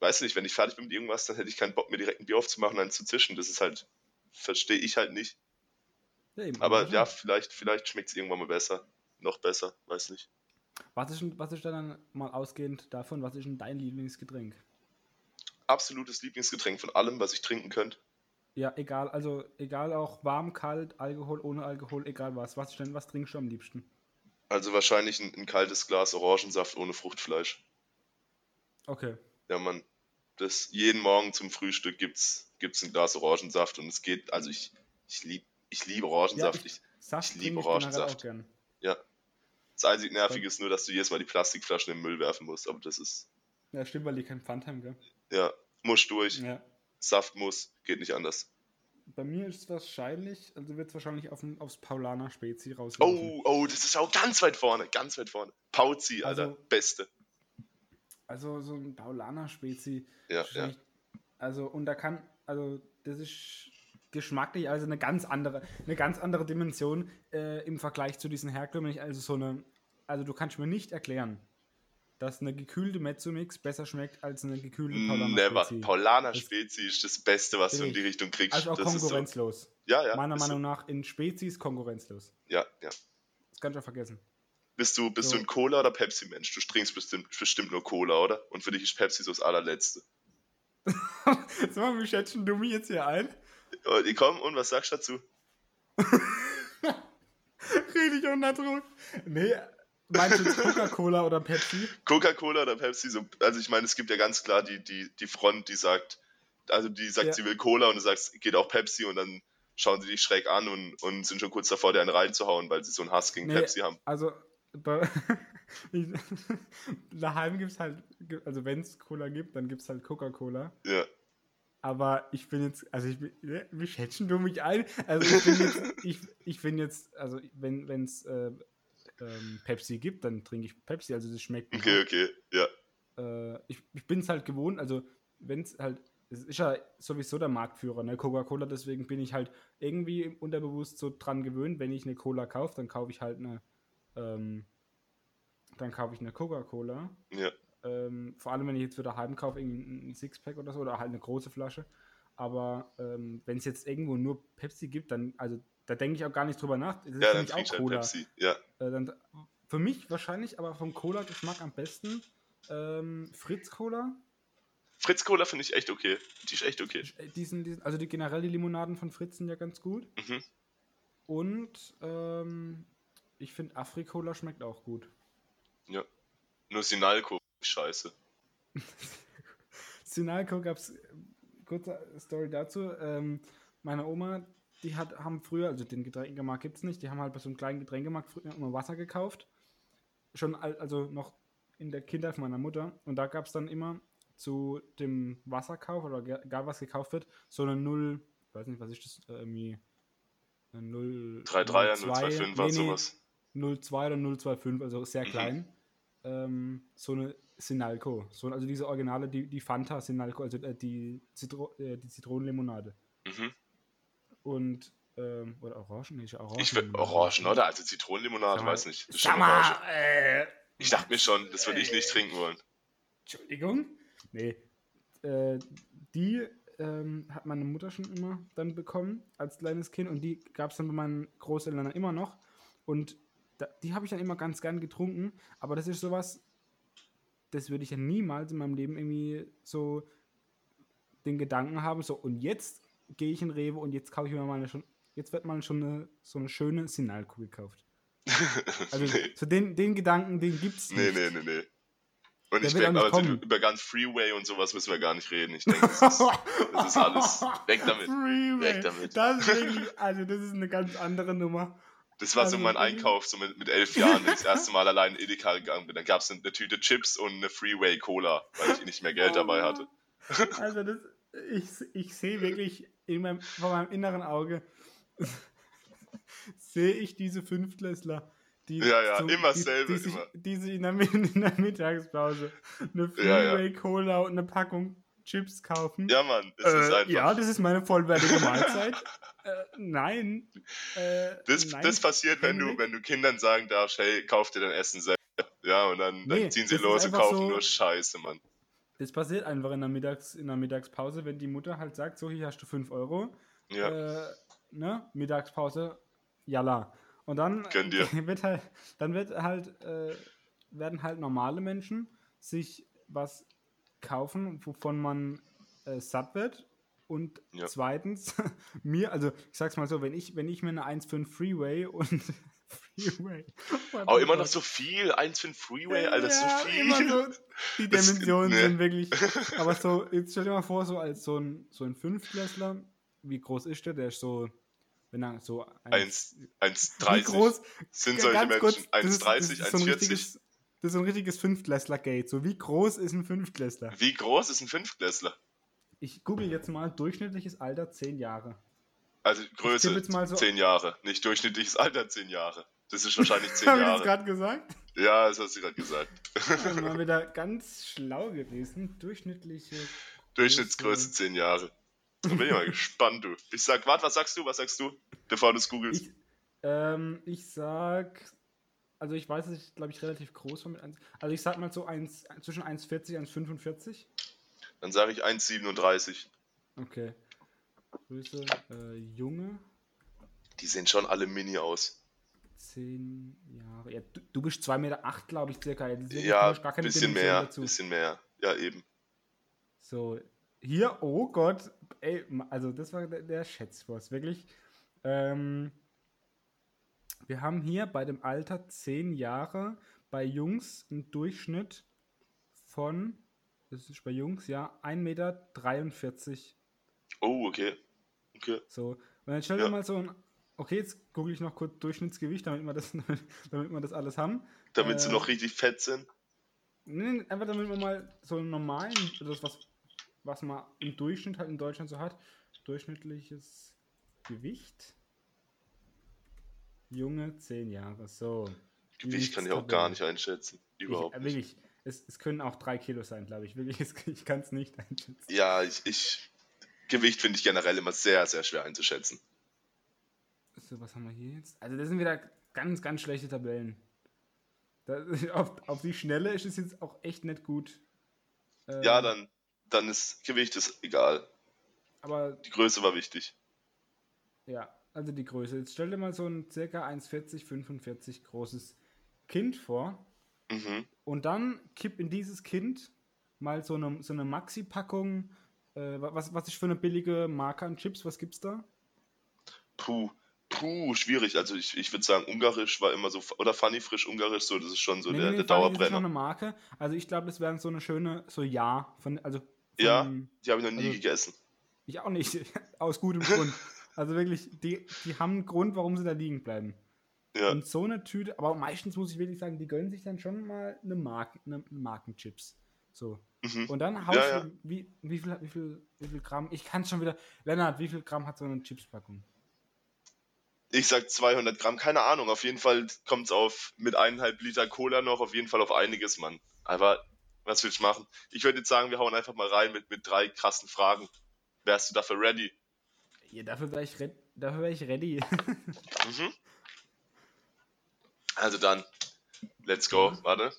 weiß nicht, wenn ich fertig bin mit irgendwas, dann hätte ich keinen Bock, mir direkt ein Bier aufzumachen und dann zu zischen. Das ist halt, verstehe ich halt nicht. Ja, Aber ja, vielleicht, vielleicht schmeckt es irgendwann mal besser. Noch besser, weiß nicht. Was ist, denn- was ist dann mal ausgehend davon, was ist denn dein Lieblingsgetränk? Absolutes Lieblingsgetränk von allem, was ich trinken könnte. Ja, egal, also egal auch warm, kalt, Alkohol, ohne Alkohol, egal was. Was ist denn, was trinkst du am liebsten? Also wahrscheinlich ein, ein kaltes Glas Orangensaft ohne Fruchtfleisch. Okay. Ja, man, das jeden Morgen zum Frühstück gibt's, gibt's ein Glas Orangensaft und es geht, also ich, ich lieb, ich liebe Orangensaft. Ja, ich, Saft Ich liebe Orangensaft. auch gern. ja. Das einzig Nervige ist nur, dass du jedes Mal die Plastikflaschen in den Müll werfen musst, aber das ist, Ja, stimmt, weil die kein Pfand haben, gell? ja, muss durch. Ja. Saft muss, geht nicht anders. Bei mir ist es wahrscheinlich, also wird es wahrscheinlich auf, aufs Paulaner Spezi rauslaufen. Oh, oh, das ist auch ganz weit vorne, ganz weit vorne. Pauzi, Alter, Also- beste. Also so ein Paulaner Spezi. Ja, ja. Also, und da kann, also das ist geschmacklich also eine ganz andere, eine ganz andere Dimension äh, im Vergleich zu diesen herkömmlichen, also so eine, also du kannst mir nicht erklären, dass eine gekühlte Mezzomix besser schmeckt als eine gekühlte Paulaner Never. Spezi. Paulaner Das- Spezi ist das Beste, was du in die. Richtung kriegst. Also auch das ist so, konkurrenzlos. ja, ja. Meiner Meinung nach in Spezies konkurrenzlos. So, ja, ja. Das kannst du auch vergessen. Bist du, bist So. du ein Cola- oder Pepsi-Mensch? Du trinkst bestimmt, bestimmt nur Cola, oder? Und für dich ist Pepsi so das allerletzte. Sag mal, wie schätzen du mich jetzt hier ein? Oh, die kommen und was sagst du dazu? Richtig unter Druck. Nee, meinst du Coca-Cola oder Pepsi? Coca-Cola oder Pepsi, so, also ich meine, es gibt ja ganz klar die, die, die Front, die sagt, also die sagt, Ja. sie will Cola und du sagst, geht auch Pepsi und dann schauen sie dich schräg an und, und sind schon kurz davor, dir einen reinzuhauen, weil sie so einen Hass gegen Nee, Pepsi haben. Also, daheim gibt es halt, also wenn es Cola gibt, dann gibt es halt Coca-Cola. Ja. Aber ich bin jetzt, also ich bin, ne, wie schätzen du mich ein? Also ich bin jetzt, ich, ich bin jetzt, also wenn es äh, ähm, Pepsi gibt, dann trinke ich Pepsi, also das schmeckt mir. Okay, okay, ja. Äh, ich ich bin es halt gewohnt, also wenn es halt, es ist ja sowieso der Marktführer, ne, Coca-Cola, deswegen bin ich halt irgendwie unterbewusst so dran gewöhnt, wenn ich eine Cola kaufe, dann kaufe ich halt eine, ähm, dann kaufe ich eine Coca-Cola. Ja. Ähm, vor allem, wenn ich jetzt wieder heim kaufe, irgendwie ein Sixpack oder so, oder halt eine große Flasche. Aber ähm, wenn es jetzt irgendwo nur Pepsi gibt, dann, also da denke ich auch gar nicht drüber nach. Das ist Ja, für dann auch halt Cola. Pepsi. Ja. Äh, dann, für mich wahrscheinlich, aber vom Cola-Geschmack am besten ähm, Fritz Cola. Fritz Cola finde ich echt okay. Die ist echt okay. Äh, Diesen, diesen, also die generell die Limonaden von Fritz sind ja ganz gut. Mhm. Und ähm, ich finde Afri-Cola schmeckt auch gut. Ja. Nur Sinalco, scheiße. Sinalco gab es, kurze Story dazu, ähm, meine Oma, die hat, haben früher, also den Getränkemarkt gibt es nicht, die haben halt bei so einem kleinen Getränkemarkt früher immer Wasser gekauft. Schon, al- also noch in der Kindheit meiner Mutter. Und da gab es dann immer zu dem Wasserkauf oder egal was gekauft wird, so eine 0, ich weiß nicht, was ist das, äh, irgendwie eine 0, 3-3er, 0,2, 0-2-5 nee, nee, sowas. 02 oder 025, also sehr Mhm. Ähm, so eine Sinalco. So, also diese Originale, die, die Fanta Sinalco, also äh, die, Zitro äh, die Zitronenlimonade. Mhm. Und, ähm, oder Orangen? Ja Orangen. Ich will Orangen, oder? Also Zitronenlimonade, mal, weiß nicht. Sag mal, äh, Ich dachte mir schon, das würde ich nicht Äh. trinken wollen. Entschuldigung. Nee. Äh, die ähm, hat meine Mutter schon immer dann bekommen als kleines Kind und die gab es dann bei meinen Großeltern immer noch. Und da, die habe ich dann immer ganz gern getrunken, aber das ist sowas, das würde ich ja niemals in meinem Leben irgendwie so den Gedanken haben, so und jetzt gehe ich in Rewe und jetzt kaufe ich mir mal eine schon, jetzt wird mal schon eine, so eine schöne Sinalco gekauft. Also nee, so den, den Gedanken, den gibt's nee, nicht. nee, nee, nee. Und Der ich denke, aber kommen. über ganz Freeway und sowas müssen wir gar nicht reden. Ich denke, das ist, das ist alles. Weg damit. Freeway. Weg damit. Das ist wirklich, also das ist eine ganz andere Nummer. Das war so mein? Einkauf, so mit, mit elf Jahren, wenn ich das erste Mal allein in Edeka gegangen bin. Da gab es eine, Tüte Chips und eine Freeway Cola, weil ich nicht mehr Geld Oh dabei hatte. Also das, ich, ich sehe wirklich in meinem, vor meinem inneren Auge, sehe ich diese Fünftklässler, die, Ja, ja, immer die, selbe, die, sich, immer. die sich in der, in der Mittagspause eine Ja, ja. Freeway Cola und eine Packung Chips kaufen. Ja, Mann, das ist äh, einfach. ja, das ist meine vollwertige Mahlzeit. äh, nein. Äh, Das, nein. das passiert, wenn du, wenn du Kindern sagen darfst, hey, kauf dir dein Essen selber. Ja, und dann, dann Nee, ziehen sie ist los und kaufen so- nur Scheiße, Mann. Das passiert einfach in der, Mittags-, in der Mittagspause, wenn die Mutter halt sagt, so, hier hast du 5 Euro. Ja, Äh, ne? Mittagspause, jalla. Und dann wird halt, dann wird halt, äh, werden halt normale Menschen sich was kaufen, wovon man äh, satt wird. Und Ja. zweitens, mir, also ich sag's mal so, wenn ich, wenn ich mir eine 1,5 Freeway und Freeway. auch the immer noch so viel. 1,5 Freeway, Alter, so Ja, viel. Immer so, die Das- Dimensionen nee. sind wirklich. Aber so, jetzt stell dir mal vor, so als so ein, so ein Fünftklässler, wie groß ist der? Der ist so, wenn er so Eins- wie 1,30 groß? sind solche Menschen. das ist- das 1,30, ist so ein 1,40. Das ist ein richtiges Fünftklässler-Gate. So, wie groß ist ein Fünftklässler? Wie groß ist ein Fünftklässler? Ich google jetzt mal durchschnittliches Alter 10 Jahre. Also Größe so- 10 Jahre, nicht durchschnittliches Alter 10 Jahre. Das ist wahrscheinlich 10 Habe ich das Jahre. gerade gesagt? Ja, das hast du gerade gesagt. Also mal wieder ganz schlau gewesen. Durchschnittliche. Durchschnittsgröße 10 Jahre. Da bin ich mal gespannt, du. Ich sag, warte, was sagst du? Was sagst du? Bevor du es googelst. Ich, ähm, ich sag, also ich weiß, dass ich glaube ich relativ groß war mit 1. Also ich sag mal so 1, zwischen 1,40 und 1,45. Dann sage ich 1,37. Okay. Größe, äh, Junge, Die sehen schon alle mini aus. 10 Jahre. Ja, du, du bist 2,8 Meter, glaube ich, circa. Ja, Ja, gar keine bisschen Dimension mehr. dazu. Bisschen mehr. Ja, eben. So, hier, oh Gott, ey, also das war der, der Schätzboss, wirklich. Ähm, wir haben hier bei dem Alter 10 Jahre bei Jungs einen Durchschnitt von, das ist bei Jungs, ja, 1,43 Meter. Oh, okay. Okay. So, und dann stell dir ja. mal so ein, okay, jetzt google ich noch kurz Durchschnittsgewicht, damit wir das, damit wir das alles haben. Damit äh, sie noch richtig fett sind? Nee, einfach damit wir mal so einen normalen, das was, was man im Durchschnitt halt in Deutschland so hat, durchschnittliches Gewicht. Junge, 10 Jahre, so. Gewicht kann ich auch gar nicht einschätzen. Überhaupt ich, äh, wirklich, Es, es, können auch 3 Kilo sein, glaube ich. Wirklich, ich kann es nicht einschätzen. Ja, ich, ich Gewicht finde ich generell immer sehr, sehr schwer einzuschätzen. So, was haben wir hier jetzt? Also, das sind wieder ganz, ganz schlechte Tabellen. Das, auf, auf die Schnelle ist es jetzt auch echt nicht gut. Ähm, ja, dann, dann ist Gewicht ist egal. Aber die Größe war wichtig. Ja, also die Größe. Jetzt stell dir mal so ein ca. 1,40, 45 großes Kind vor. Mhm. Und dann kipp in dieses Kind mal so eine, so eine Maxi-Packung. Äh, was, was ist für eine billige Marke an Chips? Was gibt's da? Puh, puh, schwierig. Also ich, ich würde sagen, Ungarisch war immer so, oder Funny Frisch Ungarisch, so, das ist schon so nee, der, nee, der Dauerbrenner. Das ist noch eine Marke. Also ich glaube, das wären so eine schöne, so Ja, von, also von, ja, die habe ich noch nie also, gegessen. Ich auch nicht, aus gutem Grund. Also wirklich, die, die haben einen Grund, warum sie da liegen bleiben. Ja. Und so eine Tüte, aber meistens muss ich wirklich sagen, die gönnen sich dann schon mal eine, Marken, eine Markenchips. So. Mhm. Und dann haust ja, ja. du, wie, wie, viel, wie, viel, wie viel Gramm, ich kann es schon wieder, Lennart, wie viel Gramm hat so eine Chipspackung? Ich sag 200 Gramm, keine Ahnung. Auf jeden Fall kommt es auf mit eineinhalb Liter Cola noch auf jeden Fall auf einiges, Mann. Aber was will ich machen? Ich würde jetzt sagen, wir hauen einfach mal rein mit, mit drei krassen Fragen. Wärst du dafür ready? Ja, dafür wäre ich, dafür wär ich ready. mhm. Also dann, let's go. Warte.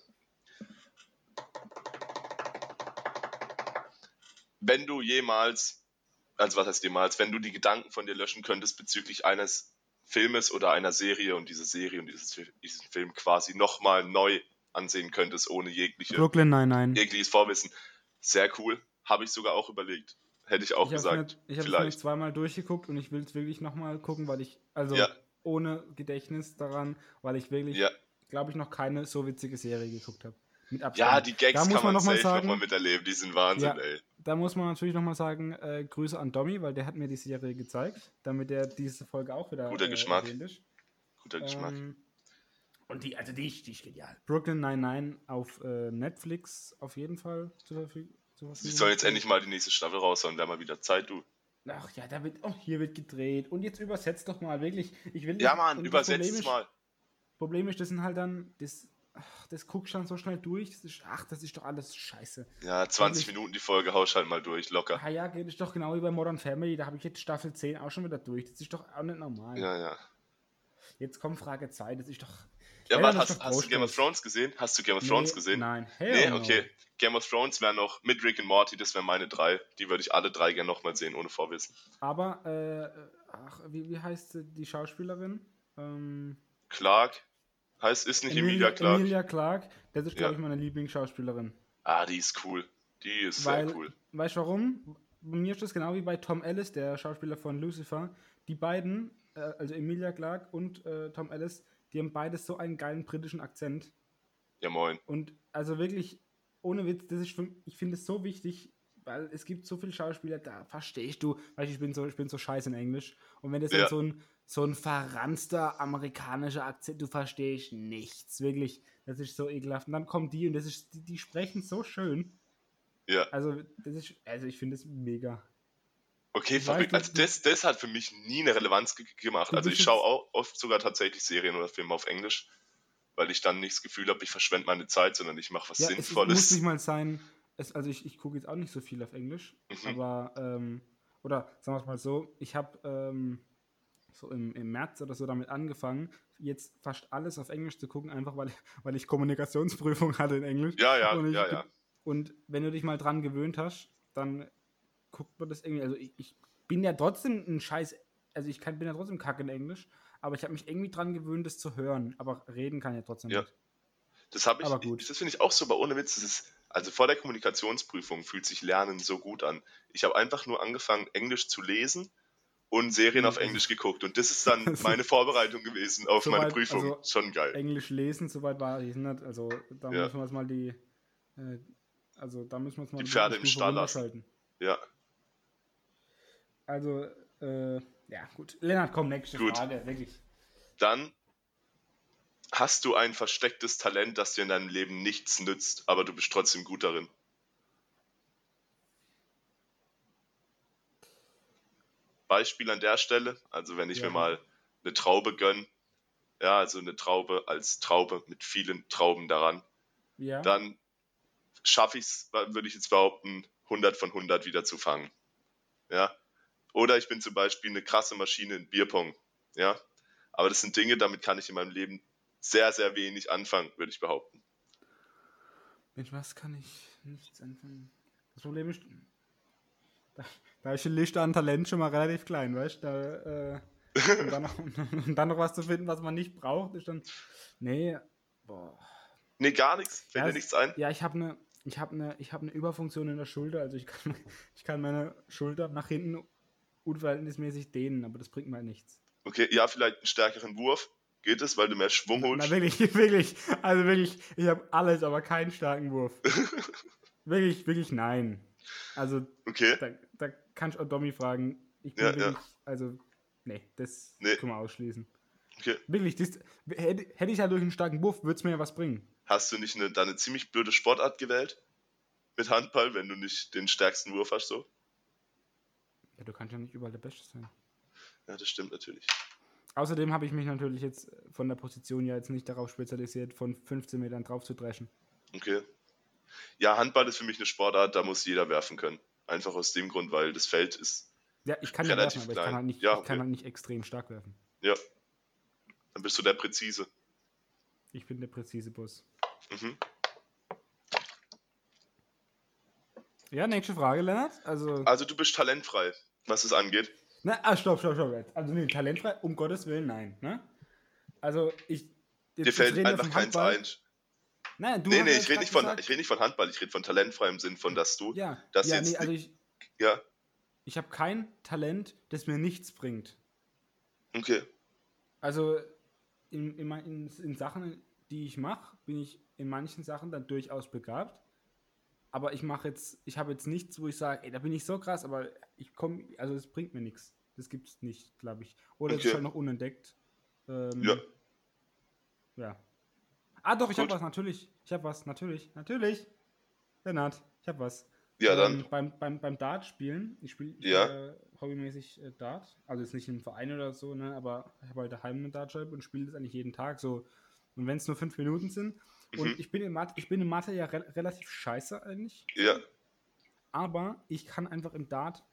Wenn du jemals, also was heißt jemals, wenn du die Gedanken von dir löschen könntest bezüglich eines Filmes oder einer Serie und diese Serie und dieses, diesen Film quasi nochmal neu ansehen könntest, ohne jegliche, Brooklyn, nein, nein. jegliches Vorwissen. Sehr cool. Habe ich sogar auch überlegt. Hätte ich auch ich gesagt. Nicht, ich habe es zweimal durchgeguckt und ich will es wirklich nochmal gucken, weil ich, also ja. ohne Gedächtnis daran, weil ich wirklich, ja. glaube ich, noch keine so witzige Serie geguckt habe. Ja, die Gags da kann man, man noch mal sagen, noch mal miterleben, die sind Wahnsinn, ja, ey. Da muss man natürlich nochmal sagen, äh, Grüße an Domi, weil der hat mir die Serie gezeigt, damit er diese Folge auch wieder Guter äh, Geschmack. Guter Geschmack. Ähm, und die, also die, die ist genial. Brooklyn 99 auf äh, Netflix auf jeden Fall zur Verfügung. Sie sollen jetzt endlich mal die nächste Staffel raushauen, wäre mal wieder Zeit, du. Ach ja, da wird, oh, hier wird gedreht. Und jetzt übersetzt doch mal, wirklich. Ich will ja, Mann, übersetzt es mal. Problem ist, das sind halt dann, das, ach, das guckst du dann so schnell durch. Das ist, ach, das ist doch alles scheiße. Ja, 20 wirklich. Minuten die Folge haust halt mal durch, locker. Ah ja, geht es doch genau wie bei Modern Family. Da habe ich jetzt Staffel 10 auch schon wieder durch. Das ist doch auch nicht normal. Ja, ja. Jetzt kommt Frage 2, das ist doch. Ja, warte, hast, hast, du Game of Thrones gesehen? Hast du Game of nee, Thrones gesehen? Nein. Hell nee, okay. No. Game of Thrones wäre noch mit Rick und Morty, das wären meine drei. Die würde ich alle drei gerne nochmal sehen, ohne Vorwissen. Aber, äh, ach, wie, wie heißt die Schauspielerin? Ähm, Clark. Heißt, ist nicht Emilia, Emilia Clark. Emilia Clark, das ist, glaube ja. ich, meine Lieblingsschauspielerin. Ah, die ist cool. Die ist Weil, sehr cool. Weißt du warum? Bei mir ist das genau wie bei Tom Ellis, der Schauspieler von Lucifer. Die beiden, äh, also Emilia Clark und äh, Tom Ellis, die haben beides so einen geilen britischen Akzent. Ja, moin. Und also wirklich, ohne Witz, das ist, ich finde es so wichtig, weil es gibt so viele Schauspieler, da verstehst du, weil ich bin so, ich bin so scheiße in Englisch. Und wenn das ja. so ein, so ein verranster amerikanischer Akzent, du verstehst nichts, wirklich. Das ist so ekelhaft. Und dann kommen die und das ist, die, die sprechen so schön. Ja. Also, das ist, also ich finde es mega. Okay, verrückt. Also das, das hat für mich nie eine Relevanz gemacht. Also ich schaue auch oft sogar tatsächlich Serien oder Filme auf Englisch, weil ich dann nicht das Gefühl habe, ich verschwende meine Zeit, sondern ich mache was ja, Sinnvolles. Es muss nicht mal sein, es, also ich, ich gucke jetzt auch nicht so viel auf Englisch, mhm. aber, ähm, oder sagen wir es mal so, ich habe ähm, so im, im März oder so damit angefangen, jetzt fast alles auf Englisch zu gucken, einfach weil, weil ich Kommunikationsprüfung hatte in Englisch. Ja, ja, ich, ja, ja. Und wenn du dich mal dran gewöhnt hast, dann guckt man das irgendwie. Also ich, ich bin ja trotzdem ein Scheiß, also ich kann, bin ja trotzdem kacke in Englisch, aber ich habe mich irgendwie dran gewöhnt, das zu hören. Aber reden kann ja trotzdem ja. nicht. Das habe ich, aber gut. das finde ich auch so, aber ohne Witz, das ist, also vor der Kommunikationsprüfung fühlt sich Lernen so gut an. Ich habe einfach nur angefangen, Englisch zu lesen und Serien auf Englisch geguckt. Und das ist dann meine Vorbereitung gewesen auf meine Soweit- Prüfung. also Schon geil. Englisch lesen, soweit war ich nicht. Also da Ja. müssen wir jetzt mal die, äh, also da müssen wir jetzt mal Die Pferde eine im Stall lassen. Ja. Also, äh, ja, gut. Lennart, komm, nächste Gut. Frage, wirklich. Dann hast du ein verstecktes Talent, das dir in deinem Leben nichts nützt, aber du bist trotzdem gut darin. Beispiel an der Stelle, also wenn ich Ja. mir mal eine Traube gönn, ja, also eine Traube als Traube mit vielen Trauben daran, Ja. dann schaffe ich es, würde ich jetzt behaupten, 100 von 100 wieder zu fangen. Ja. Oder ich bin zum Beispiel eine krasse Maschine in Bierpong. Ja. Aber das sind Dinge, damit kann ich in meinem Leben sehr, sehr wenig anfangen, würde ich behaupten. Mit was kann ich nichts anfangen? Das Problem ist, da, da ist die Liste an Talent schon mal relativ klein, weißt du? Da, äh, und, dann noch, und dann noch was zu finden, was man nicht braucht, ist dann. Nee, boah. Nee, gar nichts. Fällt Ja, dir nichts ein? Ja, ich habe eine ich habe eine ich habe eine Überfunktion in der Schulter, also ich kann ich kann meine Schulter nach hinten unverhältnismäßig dehnen, aber das bringt mir halt nichts. Okay, ja, vielleicht einen stärkeren Wurf. Geht es, weil du mehr Schwung Na holst? wirklich, wirklich, also wirklich, ich habe alles, aber keinen starken Wurf. wirklich, wirklich nein. Also Okay. da, da kannst du auch Domi fragen. Ich bin Ja, ja. wirklich, also nee, das Nee. können wir ausschließen. okay. Wirklich, das, hätte, hätte ich ja durch einen starken Wurf, würde es mir ja was bringen. Hast du nicht eine, da eine ziemlich blöde Sportart gewählt? Mit Handball, wenn du nicht den stärksten Wurf hast, so? Ja, du kannst ja nicht überall der Beste sein. Ja, das stimmt natürlich. Außerdem habe ich mich natürlich jetzt von der Position ja jetzt nicht darauf spezialisiert, von 15 Metern drauf zu dreschen. Okay. Ja, Handball ist für mich eine Sportart, da muss jeder werfen können. Einfach aus dem Grund, weil das Feld ist, Ja, ich kann ja werfen, aber ich klein. kann, halt nicht, Ja, ich kann okay. halt nicht extrem stark werfen. ja. Dann bist du der Präzise. Ich bin der präzise Bus. Mhm. Ja, nächste Frage, Lennart. Also, Also du bist talentfrei, was es angeht. na, ah, stopp, stopp, stopp. Jetzt. Also, nee, talentfrei, um Gottes Willen, nein. Ne? Also, ich. Dir fällt einfach keins ein. Nein, du Nee, nee, ja ich rede nicht, von, ich red nicht von Handball, ich rede von talentfrei im Sinn von, dass du, Ja, das ja jetzt nee, also ich, ja, ich habe kein Talent, das mir nichts bringt. okay, Also in, in, in, in Sachen, die ich mache, bin ich in manchen Sachen dann durchaus begabt. Aber ich mache jetzt, ich habe jetzt nichts, wo ich sage, ey, da bin ich so krass, aber ich komme, also es bringt mir nichts. Das gibt es nicht, glaube ich. Oder es Okay. ist halt noch unentdeckt. Ähm, Ja. Ja. Ah, doch, ich habe was, natürlich. Ich habe was, natürlich, natürlich. Lennart, ich habe was. ja dann, Ähm, beim, beim, beim Dart spielen, ich spiele Ja. äh, hobbymäßig äh, Dart, also jetzt nicht im Verein oder so, ne, aber ich habe halt daheim eine Dartscheibe und spiele das eigentlich jeden Tag so. Und wenn es nur fünf Minuten sind, Mhm. und ich bin in Mathe, ich bin in Mathe ja re relativ scheiße eigentlich, ja, aber ich kann einfach im Dart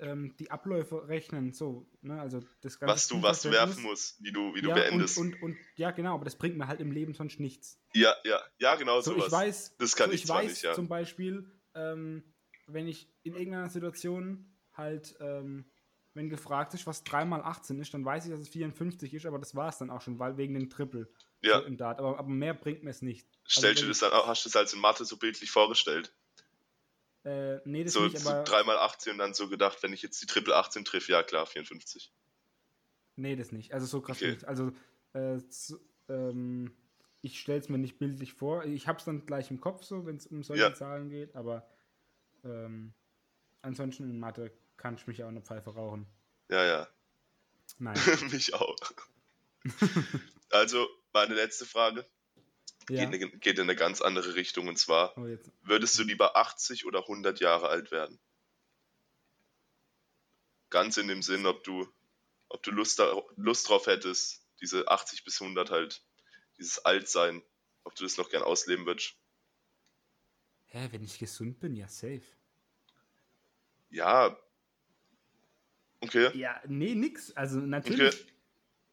ähm, die Abläufe rechnen, so, ne, also das ganze was du, was du werfen musst, wie du, wie du ja, beendest. Und, und, und ja, genau, aber das bringt mir halt im Leben sonst nichts. ja, ja, ja, genau So, sowas. ich weiß, das kann so, ich weiß nicht, ja. zum Beispiel, ähm, wenn ich in irgendeiner Situation halt, ähm, wenn gefragt ist, was 3 mal 18 ist, dann weiß ich, dass es 54 ist, aber das war es dann auch schon, weil wegen dem Triple ja, so im Dart. Aber, aber mehr bringt mir es nicht. stellst du wenn das dann auch, hast du das als in Mathe so bildlich vorgestellt? Äh, nee, das So, nicht, so aber. 3 mal 18 und dann so gedacht, wenn ich jetzt die Triple 18 triff, ja klar, 54. Nee, das nicht. Also so krass Okay. nicht. Also, äh, so, ähm, ich stelle es mir nicht bildlich vor. Ich habe es dann gleich im Kopf, so, wenn es um solche Ja. Zahlen geht, aber ähm, ansonsten in Mathe kann ich mich auch eine Pfeife rauchen. Ja, ja, Nein. mich auch. also, meine letzte Frage ja. geht, in, geht in eine ganz andere Richtung und zwar, Oh, würdest du lieber 80 oder 100 Jahre alt werden? Ganz in dem Sinn, ob du, ob du Lust, da, Lust drauf hättest, diese 80 bis 100 halt, dieses Altsein, ob du das noch gern ausleben würdest. Hä, wenn ich gesund bin, ja, safe. Ja. Okay. Ja, nee, nix. Also natürlich. Okay.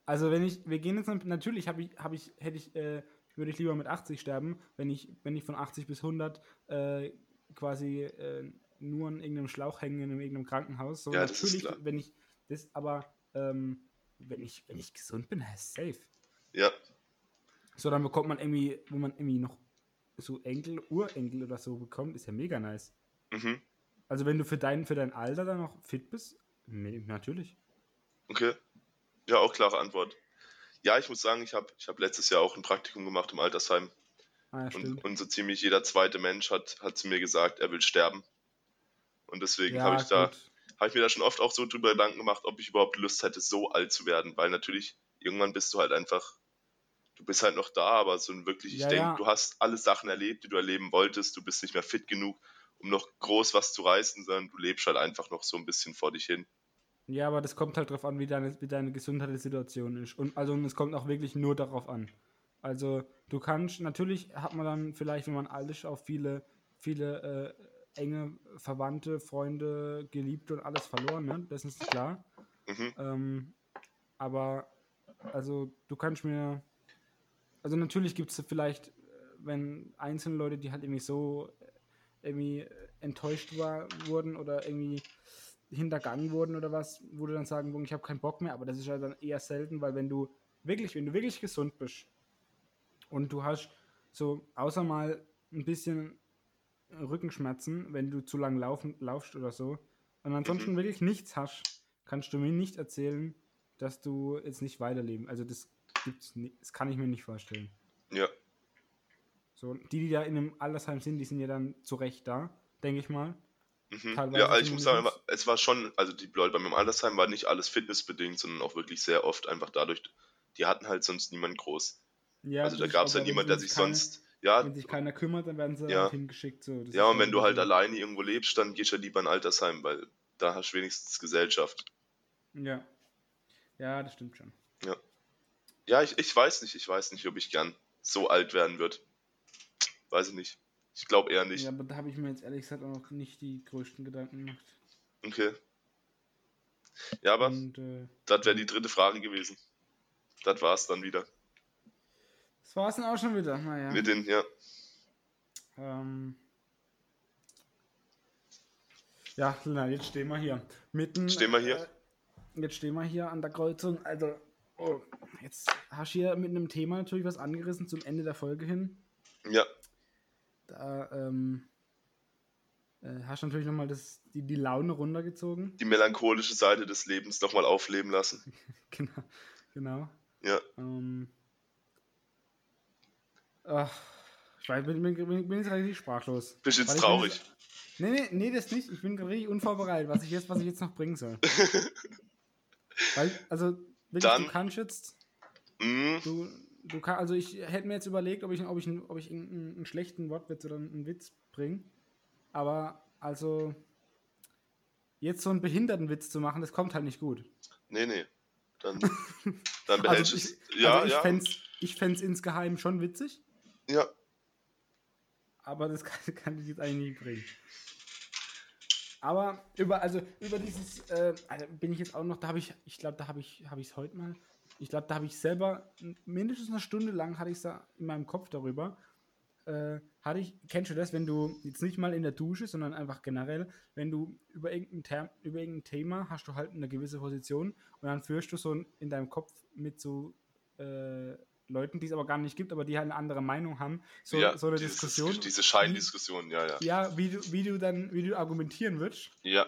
Also wenn ich, wir gehen jetzt natürlich, habe ich, habe ich, hätte ich, äh, würde ich lieber mit 80 sterben, wenn ich, wenn ich von 80 bis 100 äh, quasi äh, nur an irgendeinem Schlauch hängen in irgendeinem Krankenhaus. So, Ja, natürlich, wenn ich das, aber ähm, wenn ich, wenn ich gesund bin, safe. Ja. So, dann bekommt man irgendwie, wenn man irgendwie noch so Enkel, Urenkel oder so bekommt, ist ja mega nice. Mhm. Also wenn du für dein, für dein Alter dann noch fit bist, nee, natürlich. Okay. Ja, auch klare Antwort. Ja, ich muss sagen, ich habe ich hab letztes Jahr auch ein Praktikum gemacht im Altersheim. Ah, ja, und, und so ziemlich jeder zweite Mensch hat, hat zu mir gesagt, er will sterben. Und deswegen Ja, habe ich da, gut. habe ich mir da schon oft auch so drüber Gedanken gemacht, ob ich überhaupt Lust hätte, so alt zu werden. Weil natürlich, irgendwann bist du halt einfach, du bist halt noch da, aber so ein wirklich, ich Ja, denke, ja. du hast alle Sachen erlebt, die du erleben wolltest, du bist nicht mehr fit genug, um noch groß was zu reißen, sondern du lebst halt einfach noch so ein bisschen vor dich hin. Ja, aber das kommt halt drauf an, wie deine, wie deine Gesundheitssituation ist. Und also und es kommt auch wirklich nur darauf an. Also du kannst, natürlich hat man dann vielleicht, wenn man alt ist, auch viele, viele äh, enge Verwandte, Freunde, Geliebte und alles verloren, ne? Das ist klar. Mhm. Ähm, aber also du kannst mir, also natürlich gibt es vielleicht, wenn einzelne Leute, die halt irgendwie so äh, irgendwie äh, enttäuscht war, wurden oder irgendwie hintergangen wurden oder was, wo du dann sagen, "Boah, ich habe keinen Bock mehr, aber das ist ja dann eher selten, weil wenn du wirklich, wenn du wirklich gesund bist und du hast so außer mal ein bisschen Rückenschmerzen, wenn du zu lang laufen, laufst oder so, und ansonsten wirklich nichts hast, kannst du mir nicht erzählen, dass du jetzt nicht weiterleben. Also das gibt's nie, das kann ich mir nicht vorstellen. Ja, So, die, die da in einem Altersheim sind, die sind ja dann zu Recht da, denke ich mal. Mhm. Ja, also ich muss sagen, es war schon, also die Leute bei mir im Altersheim war nicht alles fitnessbedingt, sondern auch wirklich sehr oft einfach dadurch, die hatten halt sonst niemand groß. Ja, also da gab es aber, halt wenn niemand, der sich keine- sonst, ja, Wenn sich keiner kümmert, dann werden sie Ja. auch hingeschickt. So. Das ja, und wenn du halt alleine irgendwo lebst, dann gehst du ja lieber in ein Altersheim, weil da hast du wenigstens Gesellschaft. Ja. Ja, das stimmt schon. Ja, ich, ich weiß nicht, ich weiß nicht, ob ich gern so alt werden würde. Weiß ich nicht. Ich glaube eher nicht. Ja, aber da habe ich mir jetzt ehrlich gesagt auch noch nicht die größten Gedanken gemacht. Okay. Ja, aber Und äh, das wäre die dritte Frage gewesen. Das war's dann wieder. das war es dann auch schon wieder. Naja. Mit den, ja. Ähm, ja, na, jetzt stehen wir hier. Mitten, Stehen wir hier? Äh, jetzt stehen wir hier an der Kreuzung. Also, oh, jetzt hast du hier mit einem Thema natürlich was angerissen zum Ende der Folge hin. Ja, Da ähm, äh, hast du natürlich nochmal die, die Laune runtergezogen. die melancholische Seite des Lebens nochmal aufleben lassen. genau. genau. Ja. Ähm, ach, ich weiß, bin, bin, bin, bin jetzt richtig sprachlos. Bist jetzt traurig. jetzt- Nee, nee, nee, das nicht. Ich bin richtig unvorbereitet, was ich jetzt, was ich jetzt noch bringen soll. Weil, also, wirklich, Dann- du kannst jetzt, Mhm. du, du kann, also ich hätte mir jetzt überlegt, ob ich, ob ich, ob ich einen, einen schlechten Wortwitz oder einen Witz bringe. Aber, also, jetzt so einen Behindertenwitz zu machen, das kommt halt nicht gut. Nee, nee. Dann, dann behältst Also ich, es. Ja, also ich ja. fänd's, ich fänd's insgeheim schon witzig, Ja. aber das kann, kann ich jetzt eigentlich nicht bringen. Aber über, also über dieses, äh, also bin ich jetzt auch noch, da habe ich, ich glaube, da habe ich, habe ich es heute mal, ich glaube, da habe ich selber mindestens eine Stunde lang hatte ich es da in meinem Kopf darüber. Äh, hatte ich, kennst du das, wenn du jetzt nicht mal in der Dusche, sondern einfach generell, wenn du über irgendein, Term, über irgendein Thema hast du halt eine gewisse Position und dann führst du so in deinem Kopf mit so äh, Leuten, die es aber gar nicht gibt, aber die halt eine andere Meinung haben, so, ja, so eine dieses, Diskussion. Diese Scheindiskussion, ja, ja. Ja, wie du, wie du dann, wie du argumentieren würdest. Ja,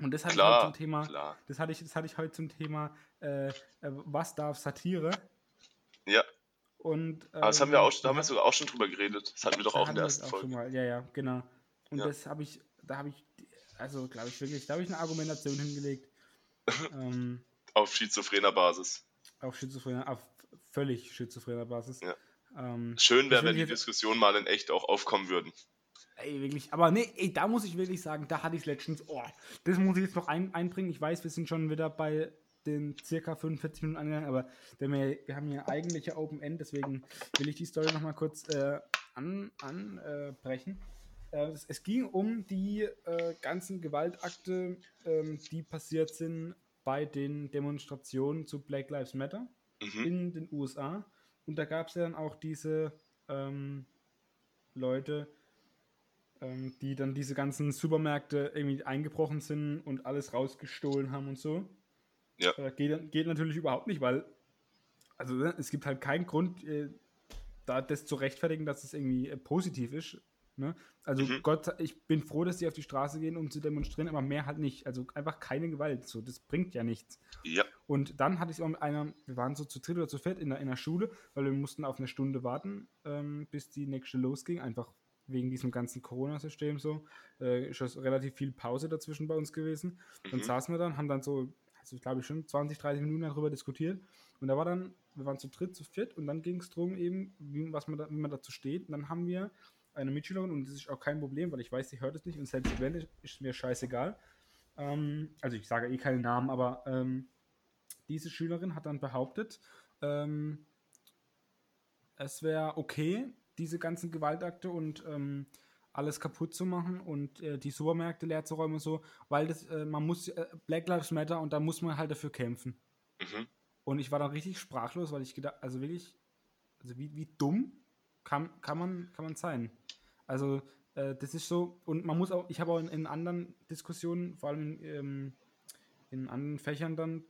Und das hatte ich klar. heute zum Thema, klar. das hatte ich, das hatte ich heute zum Thema, äh, äh, was darf Satire? Ja, Und, aber das haben wir ähm, auch, da haben wir sogar auch schon drüber geredet. Das hatten wir doch auch in der ersten auch schon Folge. Mal. Ja, ja, genau. Und Ja. das habe ich, da habe ich, also glaube ich wirklich, da habe ich eine Argumentation hingelegt. ähm, Auf schizophrener Basis. auf schizophrener, auf völlig schizophrener Basis. Ja. Ähm, Schön wäre, wenn die Diskussionen mal in echt auch aufkommen würden. Ey, wirklich. Aber nee, ey, da muss ich wirklich sagen, da hatte ich letztens, oh, das muss ich jetzt noch ein, einbringen. Ich weiß, wir sind schon wieder bei den circa 45 Minuten angegangen, aber wir, wir haben hier eigentlich ja Open End, deswegen will ich die Story nochmal kurz äh, anbrechen. An, äh, äh, es, es ging um die äh, ganzen Gewaltakte, ähm, die passiert sind bei den Demonstrationen zu Black Lives Matter Mhm. in den USA. Und da gab es ja dann auch diese ähm, Leute, ähm, die dann diese ganzen Supermärkte irgendwie eingebrochen sind und alles rausgestohlen haben und so. Ja. Äh, geht, geht natürlich überhaupt nicht, weil also ne, es gibt halt keinen Grund, äh, da das zu rechtfertigen, dass es irgendwie äh, positiv ist, Ne? Also mhm. Gott, ich bin froh, dass die auf die Straße gehen, um zu demonstrieren, aber mehr halt nicht. Also einfach keine Gewalt. So, das bringt ja nichts. Ja. Und dann hatte ich auch mit einer, wir waren so zu dritt oder zu viert in der, in der Schule, weil wir mussten auf eine Stunde warten, ähm, bis die nächste losging. Einfach wegen diesem ganzen Corona-System so. Äh, ist relativ viel Pause dazwischen bei uns gewesen. Mhm. Dann saßen wir dann, haben dann so, also ich glaube schon 20, 30 Minuten darüber diskutiert. Und da war dann, wir waren zu dritt, zu viert und dann ging es darum eben, wie, was man da, wie man dazu steht. Und dann haben wir eine Mitschülerin und das ist auch kein Problem, weil ich weiß, sie hört es nicht und selbst wenn, ist mir scheißegal. Ähm, also ich sage eh keinen Namen, aber ähm, diese Schülerin hat dann behauptet, ähm, es wäre okay, diese ganzen Gewaltakte und ähm, alles kaputt zu machen und äh, die Supermärkte leer zu räumen und so, weil das, äh, man muss, äh, Black Lives Matter und da muss man halt dafür kämpfen. Mhm. Und ich war dann richtig sprachlos, weil ich gedacht, also wirklich, also wie, wie dumm kann, kann, man, kann man sein. Also äh, das ist so, und man muss auch, ich habe auch in, in, anderen Diskussionen, vor allem ähm, in anderen Fächern dann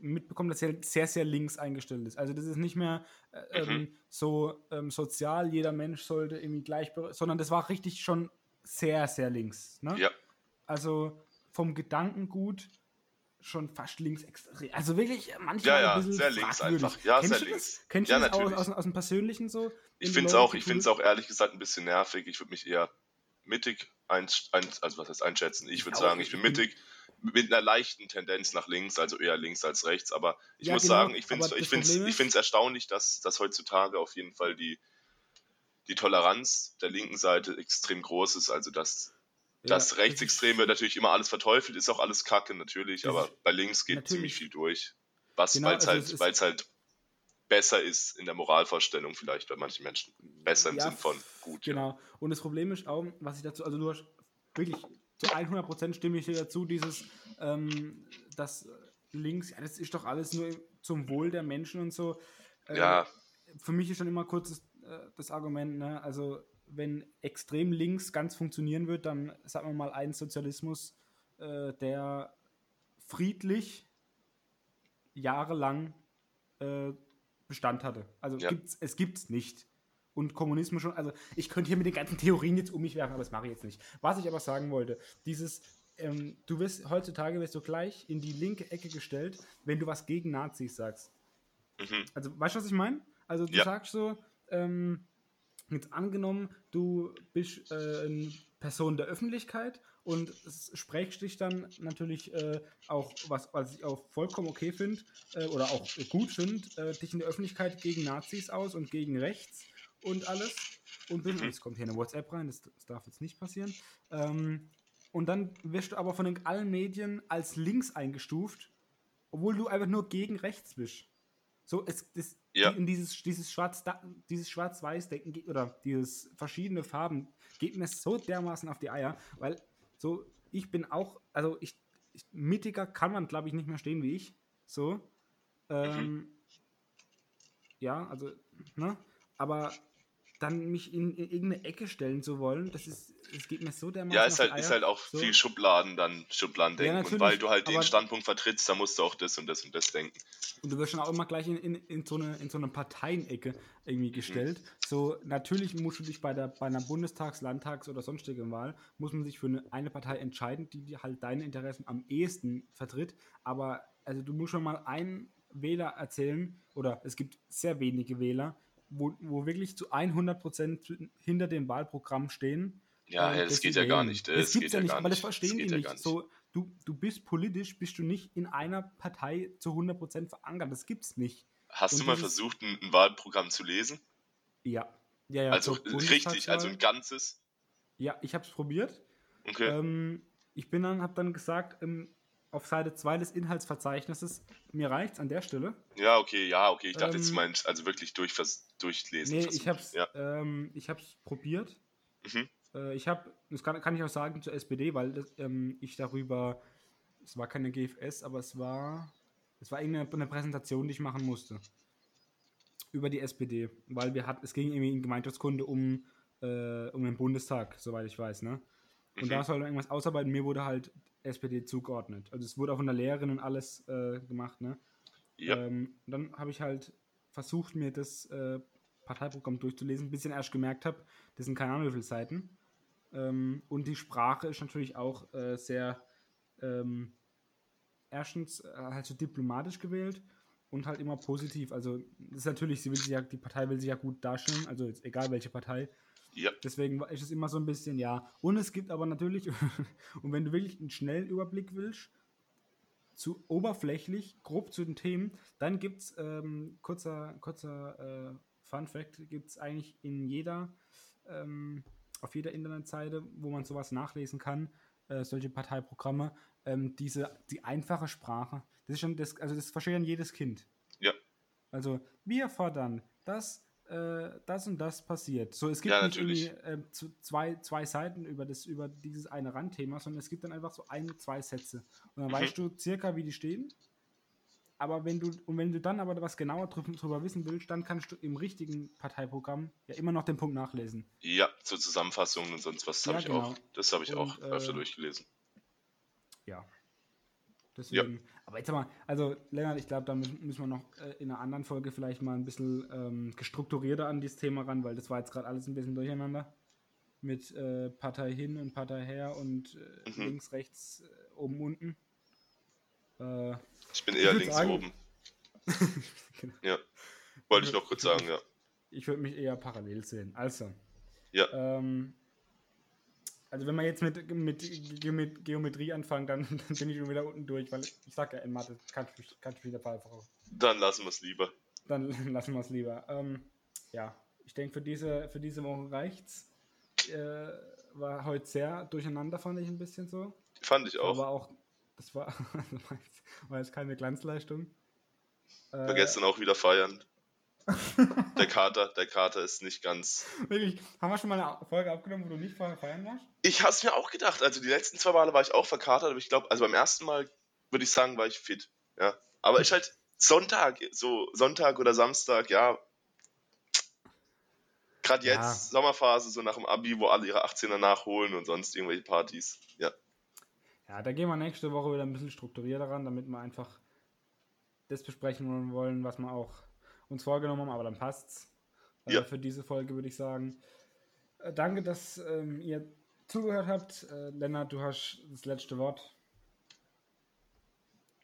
mitbekommen, dass er sehr, sehr links eingestellt ist. Also das ist nicht mehr äh, mhm. Ähm, so ähm, sozial, jeder Mensch sollte irgendwie gleich, sondern das war richtig schon sehr, sehr links. Ne? Ja. Also vom Gedankengut schon fast links extrem. Also wirklich manchmal ja, ja, ein bisschen sehr links einfach. Ja, Kennst sehr links. Das? Kennst ja, du das auch aus, aus, dem Persönlichen so? Ich finde es auch, ich finde es auch ehrlich gesagt ein bisschen nervig. Ich würde mich eher mittig ein, ein, also was heißt einschätzen. Ich würde sagen, ich bin mittig mit einer leichten Tendenz nach links, also eher links als rechts. Aber ich ja, muss genau, sagen, ich finde es ich find's, ich find's erstaunlich, dass, dass heutzutage auf jeden Fall die, die Toleranz der linken Seite extrem groß ist. Also dass ja, das Rechtsextreme natürlich immer alles verteufelt, ist auch alles Kacke natürlich, aber bei links geht natürlich. ziemlich viel durch. Was, genau, weil es also halt, halt besser ist in der Moralvorstellung vielleicht bei manchen Menschen. Besser im ja, Sinn von gut. Genau. Und das Problem ist auch, was ich dazu, also du hast wirklich zu 100% stimme ich dir dazu, dieses, ähm, das links, ja, das ist doch alles nur zum Wohl der Menschen und so. Äh, ja. Für mich ist schon immer kurz das, äh, das Argument, ne, also wenn extrem links ganz funktionieren wird, dann sagen wir mal einen Sozialismus, äh, der friedlich jahrelang äh, Bestand hatte. Also ja. gibt's, es gibt es nicht. Und Kommunismus schon, also ich könnte hier mit den ganzen Theorien jetzt um mich werfen, aber das mache ich jetzt nicht. Was ich aber sagen wollte, dieses, ähm, du wirst heutzutage wirst du gleich in die linke Ecke gestellt, wenn du was gegen Nazis sagst. Mhm. Also weißt du, was ich meine? Also du ja. sagst so, ähm, jetzt angenommen, du bist äh, eine Person der Öffentlichkeit und sprichst dich dann natürlich äh, auch, was, was ich auch vollkommen okay finde äh, oder auch gut finde, äh, dich in der Öffentlichkeit gegen Nazis aus und gegen rechts und alles. Und bin, jetzt kommt hier eine WhatsApp rein, das, das darf jetzt nicht passieren. Ähm, und dann wirst du aber von den allen Medien als links eingestuft, obwohl du einfach nur gegen rechts bist. So, es, das, ja. in dieses, dieses Schwarz, dieses Schwarz-Weiß-Denken oder dieses verschiedene Farben geht mir so dermaßen auf die Eier, weil so, ich bin auch, also ich, ich mittiger kann man, glaube ich, nicht mehr stehen wie ich. So. Ähm, mhm. Ja, also, ne? Aber dann mich in, in, irgendeine Ecke stellen zu wollen, das ist, es geht mir so dermaßen. Ja, ist halt, ist halt auch so. viel Schubladen dann, Schubladendenken. Ja, und weil du halt den Standpunkt vertrittst, da musst du auch das und das und das denken. Und du wirst schon auch immer gleich in, in, in so eine, in so eine Parteienecke irgendwie gestellt. Mhm. So, natürlich musst du dich bei, der, bei einer Bundestags-, Landtags- oder sonstigen Wahl, muss man sich für eine, eine Partei entscheiden, die, die halt deine Interessen am ehesten vertritt. Aber also du musst schon mal einen Wähler erzählen, oder es gibt sehr wenige Wähler, wo, wo wirklich zu 100% hinter dem Wahlprogramm stehen. Ja, ja das geht ja gar nicht. Das, das gibt es ja nicht, aber das verstehen das die nicht. nicht. So, du, du bist politisch, bist du nicht in einer Partei zu 100% verankert. Das gibt's nicht. Hast Und du mal versucht, ein, ein, Wahlprogramm zu lesen? Ja. ja, ja also richtig, also ein ganzes? Ja, ich habe es probiert. Okay. Ähm, ich bin dann, habe dann gesagt, ähm, auf Seite 2 des Inhaltsverzeichnisses. Mir reicht's an der Stelle. Ja, okay, ja, okay. Ich dachte, ähm, jetzt meinst also wirklich durch, durchlesen. Nee, versuchen. ich hab's, ja. ähm, ich hab's probiert. Mhm. Äh, ich habe, das kann, kann, ich auch sagen zur SPD, weil das, ähm, ich darüber, es war keine GFS, aber es war, es war irgendeine Präsentation, die ich machen musste. Über die SPD, weil wir hatten, es ging irgendwie in Gemeinschaftskunde um, äh, um den Bundestag, soweit ich weiß, ne? Und mhm. da soll irgendwas ausarbeiten. Mir wurde halt SPD zugeordnet. Also es wurde auch von der Lehrerin und alles äh, gemacht, ne? Ja. Ähm, dann habe ich halt versucht, mir das äh, Parteiprogramm durchzulesen, bis ich erst gemerkt habe, das sind keine Ahnung wie viele Seiten. Ähm, und die Sprache ist natürlich auch äh, sehr ähm, erstens äh, halt so diplomatisch gewählt und halt immer positiv. Also das ist natürlich, sie will sich ja, die Partei will sich ja gut darstellen, also jetzt egal welche Partei. Ja. Deswegen ist es immer so ein bisschen, ja. Und es gibt aber natürlich, und wenn du wirklich einen schnellen Überblick willst, zu oberflächlich, grob zu den Themen, dann gibt es, ähm, kurzer, kurzer äh, Fun Fact, gibt es eigentlich in jeder, ähm, auf jeder Internetseite, wo man sowas nachlesen kann, äh, solche Parteiprogramme, ähm, diese, die einfache Sprache. Das ist schon, das, also das versteht dann jedes Kind. Ja. Also, wir fordern, dass äh, das und das passiert. So, es gibt Ja, nicht äh, zwei, zwei Seiten über, das, über dieses eine Randthema, sondern es gibt dann einfach so ein, zwei Sätze. Und dann Mhm. weißt du circa, wie die stehen. Aber wenn du, und wenn du dann aber was genauer drüber, drüber wissen willst, dann kannst du im richtigen Parteiprogramm ja immer noch den Punkt nachlesen. Ja, zur Zusammenfassung und sonst was Ja, habe ich genau. auch. Das habe ich auch Und, öfter äh, durchgelesen. Ja. Deswegen. Aber jetzt sag mal, also Lennart, ich glaube, da müssen, wir noch äh, in einer anderen Folge vielleicht mal ein bisschen ähm, gestrukturierter an dieses Thema ran, weil das war jetzt gerade alles ein bisschen durcheinander. Mit äh, Partei hin und Partei her und äh, Mhm. links, rechts, äh, oben, unten. Äh, Ich bin ich eher würd links sagen- oben. genau. Ja. Wollte ich noch kurz ich sagen, ja. Ich würde mich eher parallel sehen. Also. Ja. Ähm, also wenn wir jetzt mit, mit Geome- Geometrie anfangen, dann, dann bin ich schon wieder unten durch, weil ich sag ja in Mathe, kannst du mich- kannst du wieder einfach auf. Dann lassen wir es lieber. Dann lassen wir es lieber. Ähm, ja, ich denke, für diese, für diese Woche reicht's. Äh, war heute sehr durcheinander, fand ich ein bisschen so. Fand ich auch. Aber auch, das war, war, jetzt, war jetzt keine Glanzleistung. Äh, War gestern auch wieder feiern. Der Kater, der Kater ist nicht ganz. Wirklich, haben wir schon mal eine Folge aufgenommen, wo du nicht vorher feiern warst? Ich hab's mir auch gedacht. Also die letzten zwei Male war ich auch verkatert, aber ich glaube, also beim ersten Mal würde ich sagen, war ich fit. Ja. Aber ich halt Sonntag, so Sonntag oder Samstag, ja. Gerade jetzt, Ja. Sommerphase, so nach dem Abi, wo alle ihre 18er nachholen und sonst irgendwelche Partys. Ja. Ja, da gehen wir nächste Woche wieder ein bisschen strukturierter ran, damit wir einfach das besprechen wollen, was wir auch uns vorgenommen haben, aber dann passt's. Äh, Ja. Für diese Folge würde ich sagen. Äh, danke, dass ähm, ihr zugehört habt. Äh, Lennart, du hast das letzte Wort.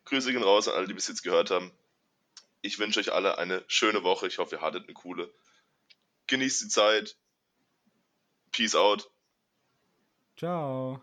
Grüße gehen raus an alle, die bis jetzt gehört haben. Ich wünsche euch alle eine schöne Woche. Ich hoffe, ihr hattet eine coole. Genießt die Zeit. Peace out. Ciao.